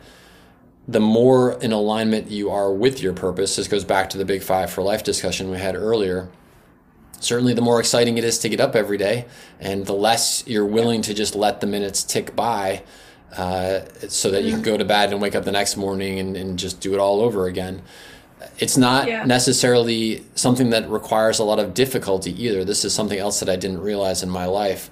the more in alignment you are with your purpose, this goes back to the big five for life discussion we had earlier. Certainly, the more exciting it is to get up every day, and the less you're willing to just let the minutes tick by uh, so that you can go to bed and wake up the next morning and, and just do it all over again. It's not Yeah. necessarily something that requires a lot of difficulty either. This is something else that I didn't realize in my life.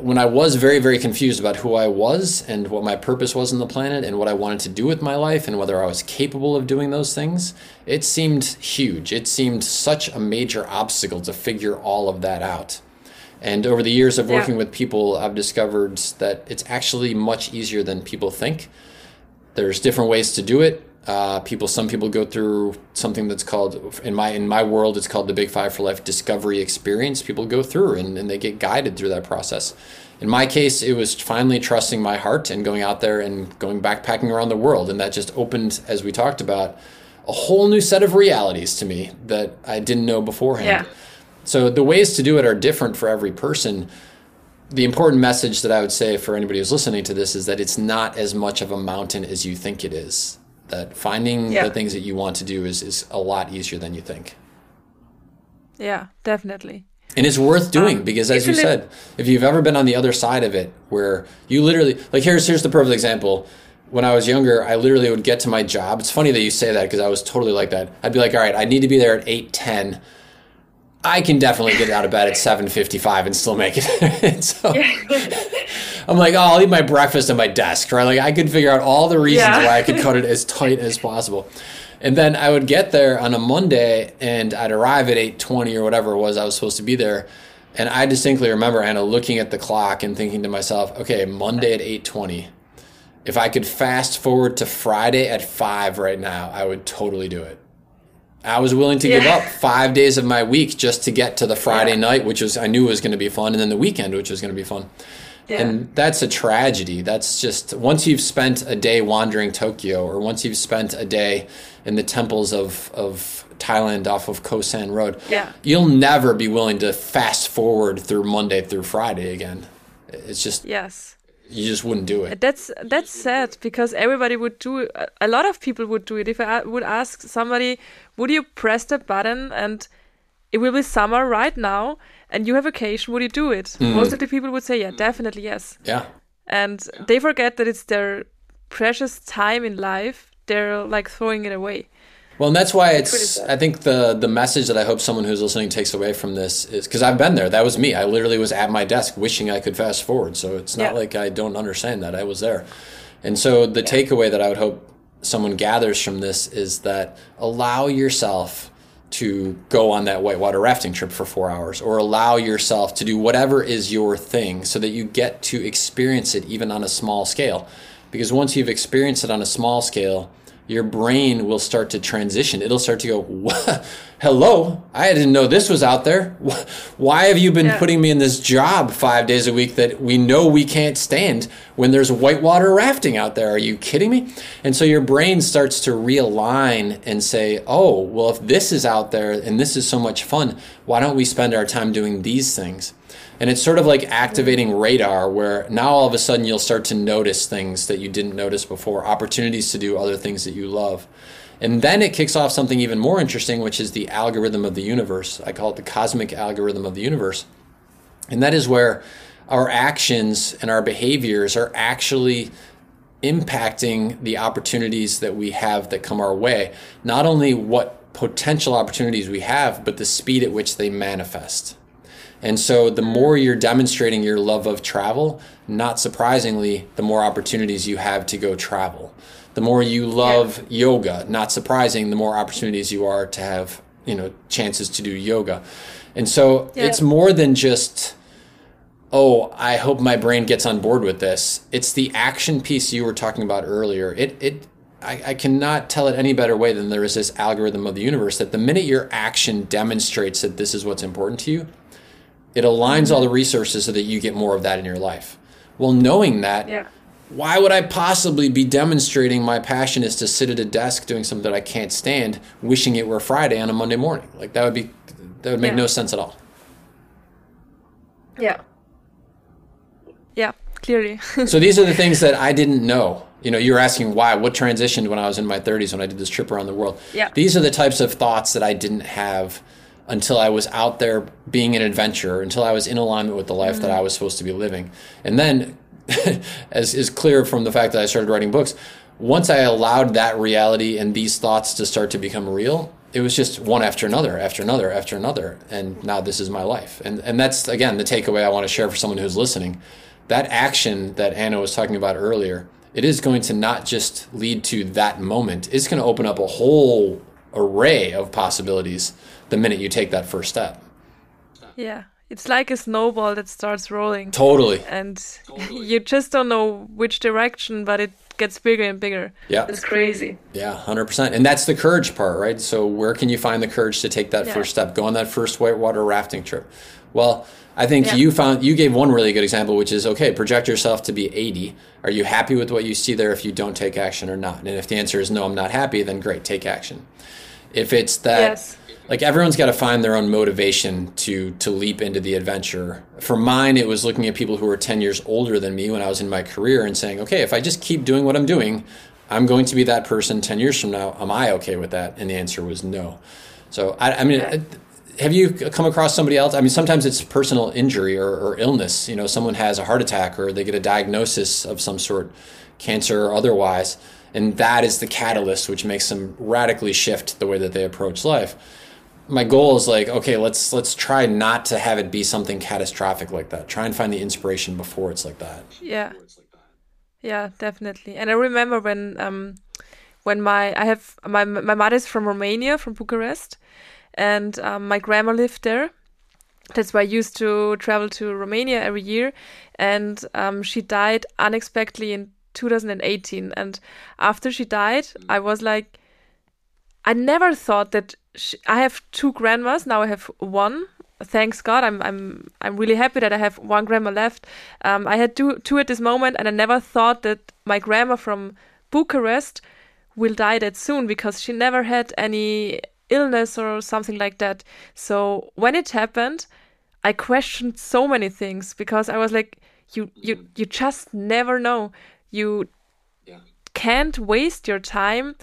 When I was very, very confused about who I was and what my purpose was on the planet and what I wanted to do with my life and whether I was capable of doing those things, it seemed huge. It seemed such a major obstacle to figure all of that out. And over the years of Yeah. working with people, I've discovered that it's actually much easier than people think. There's different ways to do it. Uh, people, some people go through something that's called in my in my world, it's called the Big Five for Life Discovery Experience. People go through and, and they get guided through that process. In my case, it was finally trusting my heart and going out there and going backpacking around the world, and that just opened, as we talked about, a whole new set of realities to me that I didn't know beforehand. Yeah. So the ways to do it are different for every person. The important message that I would say for anybody who's listening to this is that it's not as much of a mountain as you think it is. That finding Yeah. the things that you want to do is, is a lot easier than you think. Yeah, definitely. And it's worth doing Um, because, as you said, if you've ever been on the other side of it, where you literally like here's here's the perfect example. When I was younger, I literally would get to my job. It's funny that you say that because I was totally like that. I'd be like, all right, I need to be there at eight ten. I can definitely get out of bed at seven fifty five and still make it. So I'm like, oh, I'll eat my breakfast at my desk, right? Like I could figure out all the reasons Yeah. why I could cut it as tight as possible. And then I would get there on a Monday and I'd arrive at 8:20 or whatever it was I was supposed to be there. And I distinctly remember Anna looking at the clock and thinking to myself, okay, Monday at 8:20. If I could fast forward to Friday at 5 right now, I would totally do it. I was willing to yeah. give up 5 days of my week just to get to the Friday yeah. night, which was I knew was going to be fun and then the weekend which was going to be fun. Yeah. And that's a tragedy. That's just once you've spent a day wandering Tokyo or once you've spent a day in the temples of, of Thailand off of Khao San Road, yeah. you'll never be willing to fast forward through Monday through Friday again. It's just yes, you just wouldn't do it. That's that's sad because everybody would do it. A lot of people would do it. If I would ask somebody, would you press the button and it will be summer right now? and you have vacation, would you do it? Mm. Most of the people would say, yeah, definitely yes. Yeah. And they forget that it's their precious time in life. They're like throwing it away. Well, and that's why it's. I think the the message that I hope someone who's listening takes away from this is because I've been there. That was me. I literally was at my desk wishing I could fast forward. So it's not yeah. like I don't understand that. I was there, and so the yeah. takeaway that I would hope someone gathers from this is that allow yourself to go on that whitewater rafting trip for four hours or allow yourself to do whatever is your thing so that you get to experience it even on a small scale. Because once you've experienced it on a small scale, your brain will start to transition. It'll start to go, hello, I didn't know this was out there. Why have you been yeah. putting me in this job five days a week that we know we can't stand when there's whitewater rafting out there? Are you kidding me? And so your brain starts to realign and say, oh, well, if this is out there and this is so much fun, why don't we spend our time doing these things? And it's sort of like activating radar, where now all of a sudden you'll start to notice things that you didn't notice before, opportunities to do other things that you love. And then it kicks off something even more interesting, which is the algorithm of the universe. I call it the cosmic algorithm of the universe. And that is where our actions and our behaviors are actually impacting the opportunities that we have that come our way. Not only what potential opportunities we have, but the speed at which they manifest. And so the mm. more you're demonstrating your love of travel, not surprisingly, the more opportunities you have to go travel. The more you love yeah. yoga, not surprising, the more opportunities you are to have, you know, chances to do yoga. And so yeah. it's more than just oh, I hope my brain gets on board with this. It's the action piece you were talking about earlier. It it I, I, cannot tell it any better way than there is this algorithm of the universe that the minute your action demonstrates that this is what's important to you, it aligns all the resources so that you get more of that in your life. Well, knowing that, yeah. why would I possibly be demonstrating my passion is to sit at a desk doing something that I can't stand, wishing it were Friday on a Monday morning? Like that would be that would make yeah. no sense at all. Yeah. Yeah, clearly. so these are the things that I didn't know. You know, you're asking why, what transitioned when I was in my 30s when I did this trip around the world. Yeah. These are the types of thoughts that I didn't have until I was out there being an adventurer, until I was in alignment with the life mm-hmm. that I was supposed to be living. And then, as is clear from the fact that I started writing books, once I allowed that reality and these thoughts to start to become real, it was just one after another, after another, after another. And now this is my life. And, and that's, again, the takeaway I want to share for someone who's listening. That action that Anna was talking about earlier, it is going to not just lead to that moment, it's going to open up a whole array of possibilities the minute you take that first step. Yeah. It's like a snowball that starts rolling. Totally. And totally. you just don't know which direction, but it gets bigger and bigger. Yeah. It's crazy. Yeah, 100%. And that's the courage part, right? So, where can you find the courage to take that yeah. first step? Go on that first whitewater rafting trip. Well, I think yeah. you found you gave one really good example, which is okay, project yourself to be 80. Are you happy with what you see there if you don't take action or not? And if the answer is no, I'm not happy, then great, take action. If it's that yes like everyone's got to find their own motivation to to leap into the adventure. For mine, it was looking at people who were 10 years older than me when I was in my career and saying, okay, if I just keep doing what I'm doing, I'm going to be that person 10 years from now. Am I okay with that? And the answer was no. So, I, I mean, uh, have you come across somebody else? I mean, sometimes it's personal injury or, or illness. You know, someone has a heart attack or they get a diagnosis of some sort, cancer or otherwise, and that is the catalyst which makes them radically shift the way that they approach life. My goal is like okay let's let's try not to have it be something catastrophic like that. Try and find the inspiration before it's like that. Yeah. Yeah definitely. And i remember when um when my i have my my mother is from romania from bucharest and um, my grandma lived there. That's why I used to travel to Romania every year. And um, she died unexpectedly in 2018. And after she died, I was like, I never thought that she, I have two grandmas. Now I have one. Thanks God, I'm I'm I'm really happy that I have one grandma left. Um, I had two two at this moment, and I never thought that my grandma from Bucharest will die that soon because she never had any illness or something like that. So when it happened, I questioned so many things because I was like, you you you just never know. You yeah. can't waste your time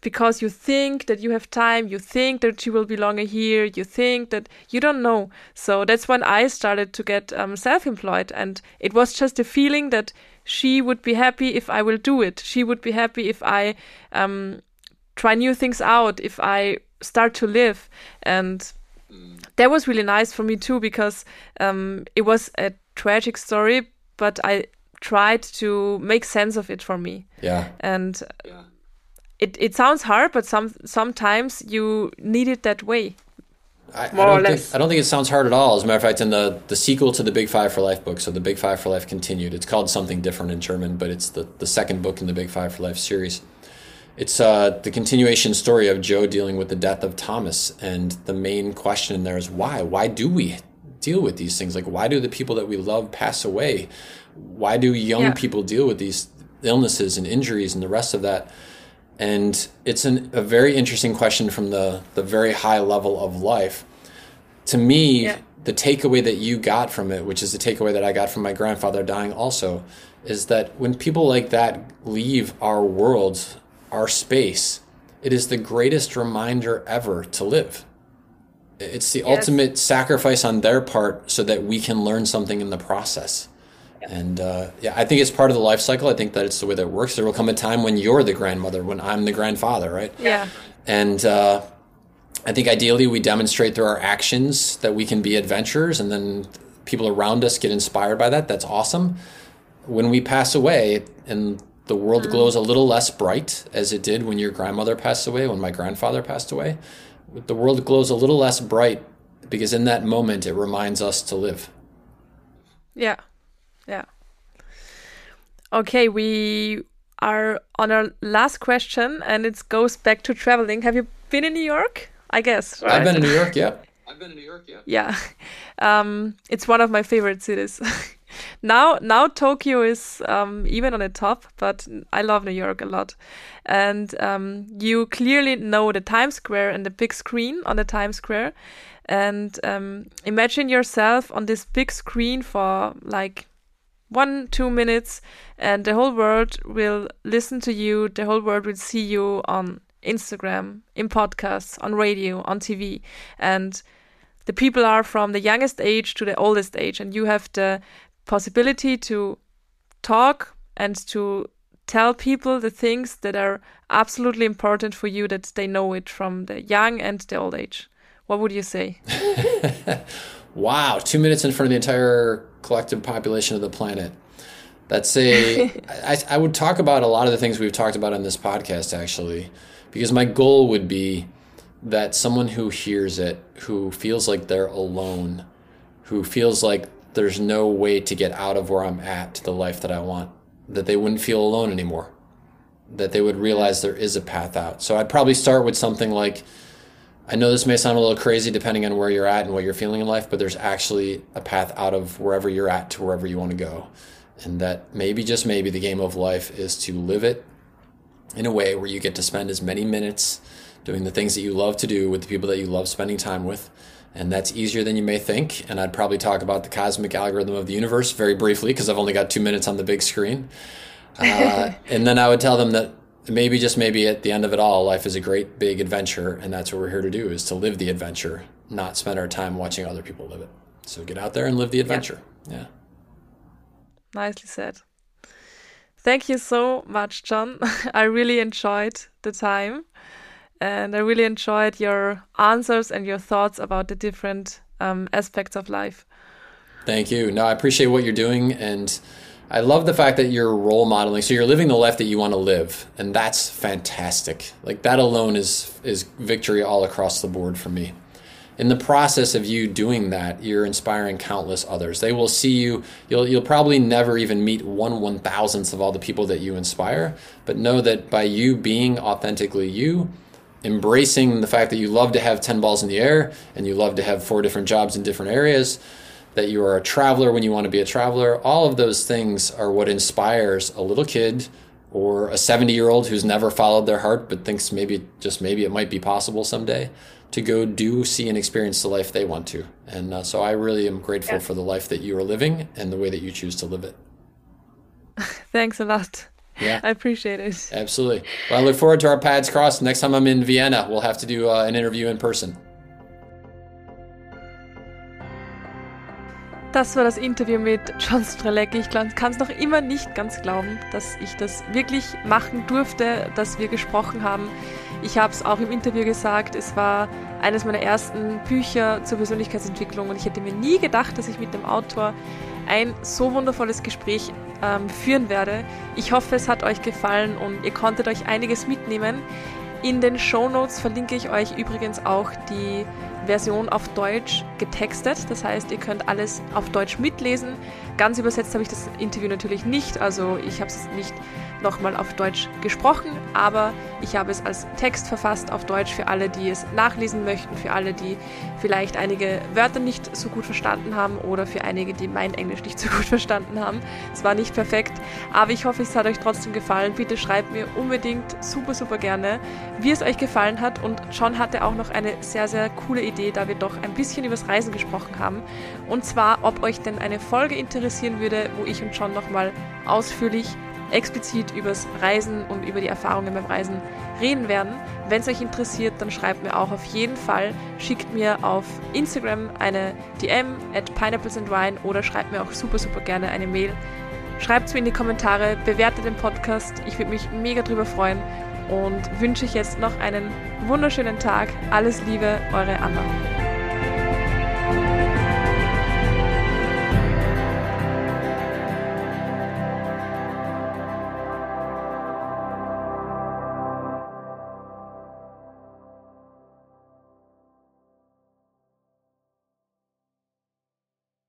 because you think that you have time, you think that you will be longer here, you think that you don't know. So that's when I started to get um, self employed. And it was just a feeling that she would be happy if I will do it. She would be happy if I um, try new things out, if I start to live and that was really nice for me too because um, it was a tragic story but i tried to make sense of it for me yeah and yeah. it, it sounds hard but some sometimes you need it that way I, More I or less. Think, I don't think it sounds hard at all. As a matter of fact, in the, the sequel to the Big Five for Life book, so the Big Five for Life continued. It's called something different in German, but it's the, the second book in the Big Five for Life series it's uh, the continuation story of Joe dealing with the death of Thomas. And the main question in there is why? Why do we deal with these things? Like, why do the people that we love pass away? Why do young yeah. people deal with these illnesses and injuries and the rest of that? And it's an, a very interesting question from the, the very high level of life. To me, yeah. the takeaway that you got from it, which is the takeaway that I got from my grandfather dying also, is that when people like that leave our world, our space, it is the greatest reminder ever to live. It's the yes. ultimate sacrifice on their part so that we can learn something in the process. And uh, yeah, I think it's part of the life cycle. I think that it's the way that it works. There will come a time when you're the grandmother, when I'm the grandfather, right? Yeah. And uh, I think ideally we demonstrate through our actions that we can be adventurers, and then people around us get inspired by that. That's awesome. When we pass away, and the world mm. glows a little less bright as it did when your grandmother passed away, when my grandfather passed away. The world glows a little less bright because in that moment it reminds us to live. Yeah. Yeah. Okay, we are on our last question and it goes back to traveling. Have you been in New York? I guess. Right? I've been in New York, yeah. I've been in New York, yeah. Yeah. Um, it's one of my favorite cities. now now Tokyo is um, even on the top, but I love New York a lot. And um, you clearly know the Times Square and the big screen on the Times Square. And um, imagine yourself on this big screen for like one, two minutes, and the whole world will listen to you. The whole world will see you on Instagram, in podcasts, on radio, on TV. And the people are from the youngest age to the oldest age, and you have the possibility to talk and to tell people the things that are absolutely important for you that they know it from the young and the old age. What would you say? wow, two minutes in front of the entire collective population of the planet. That's a. I, I would talk about a lot of the things we've talked about on this podcast, actually, because my goal would be that someone who hears it, who feels like they're alone, who feels like there's no way to get out of where I'm at to the life that I want, that they wouldn't feel alone anymore, that they would realize there is a path out. So I'd probably start with something like, I know this may sound a little crazy depending on where you're at and what you're feeling in life, but there's actually a path out of wherever you're at to wherever you want to go. And that maybe, just maybe, the game of life is to live it in a way where you get to spend as many minutes doing the things that you love to do with the people that you love spending time with and that's easier than you may think. And I'd probably talk about the cosmic algorithm of the universe very briefly because I've only got two minutes on the big screen. Uh, and then I would tell them that maybe, just maybe, at the end of it all, life is a great big adventure, and that's what we're here to do: is to live the adventure, not spend our time watching other people live it. So get out there and live the adventure. yeah. yeah. Nicely said. Thank you so much, John. I really enjoyed the time and I really enjoyed your answers and your thoughts about the different um, aspects of life. Thank you. No, I appreciate what you're doing, and I love the fact that you're role modeling. So you're living the life that you want to live, and that's fantastic. Like that alone is is victory all across the board for me. in the process of you doing that, you're inspiring countless others. They will see you. You'll you'll probably never even meet one one thousandth of all the people that you inspire, but know that by you being authentically you, embracing the fact that you love to have ten balls in the air and you love to have four different jobs in different areas, that you are a traveler when you want to be a traveler. All of those things are what inspires a little kid or a 70 year old who's never followed their heart but thinks maybe just maybe it might be possible someday to go do, see, and experience the life they want to. And uh, so I really am grateful yeah. for the life that you are living and the way that you choose to live it. Thanks a lot. Yeah. I appreciate it. Absolutely. Well, I look forward to our paths crossed. Next time I'm in Vienna, we'll have to do uh, an interview in person. Das war das Interview mit John Strelecki. Ich kann es noch immer nicht ganz glauben, dass ich das wirklich machen durfte, dass wir gesprochen haben. Ich habe es auch im Interview gesagt, es war eines meiner ersten Bücher zur Persönlichkeitsentwicklung und ich hätte mir nie gedacht, dass ich mit dem Autor ein so wundervolles Gespräch ähm, führen werde. Ich hoffe, es hat euch gefallen und ihr konntet euch einiges mitnehmen. In den Show Notes verlinke ich euch übrigens auch die Version auf Deutsch getextet. Das heißt, ihr könnt alles auf Deutsch mitlesen. Ganz übersetzt habe ich das Interview natürlich nicht. Also ich habe es nicht nochmal auf Deutsch gesprochen, aber ich habe es als Text verfasst auf Deutsch für alle, die es nachlesen möchten, für alle, die vielleicht einige Wörter nicht so gut verstanden haben oder für einige, die mein Englisch nicht so gut verstanden haben. Es war nicht perfekt, aber ich hoffe, es hat euch trotzdem gefallen. Bitte schreibt mir unbedingt super, super gerne, wie es euch gefallen hat. Und John hatte auch noch eine sehr, sehr coole Idee, da wir doch ein bisschen übers Reisen gesprochen haben. Und zwar, ob euch denn eine Folge interessieren würde, wo ich und John nochmal ausführlich explizit übers Reisen und über die Erfahrungen beim Reisen reden werden. Wenn es euch interessiert, dann schreibt mir auch auf jeden Fall, schickt mir auf Instagram eine DM at pineapplesandwine oder schreibt mir auch super, super gerne eine Mail. Schreibt es mir in die Kommentare, bewertet den Podcast. Ich würde mich mega drüber freuen und wünsche euch jetzt noch einen wunderschönen Tag. Alles Liebe, eure Anna.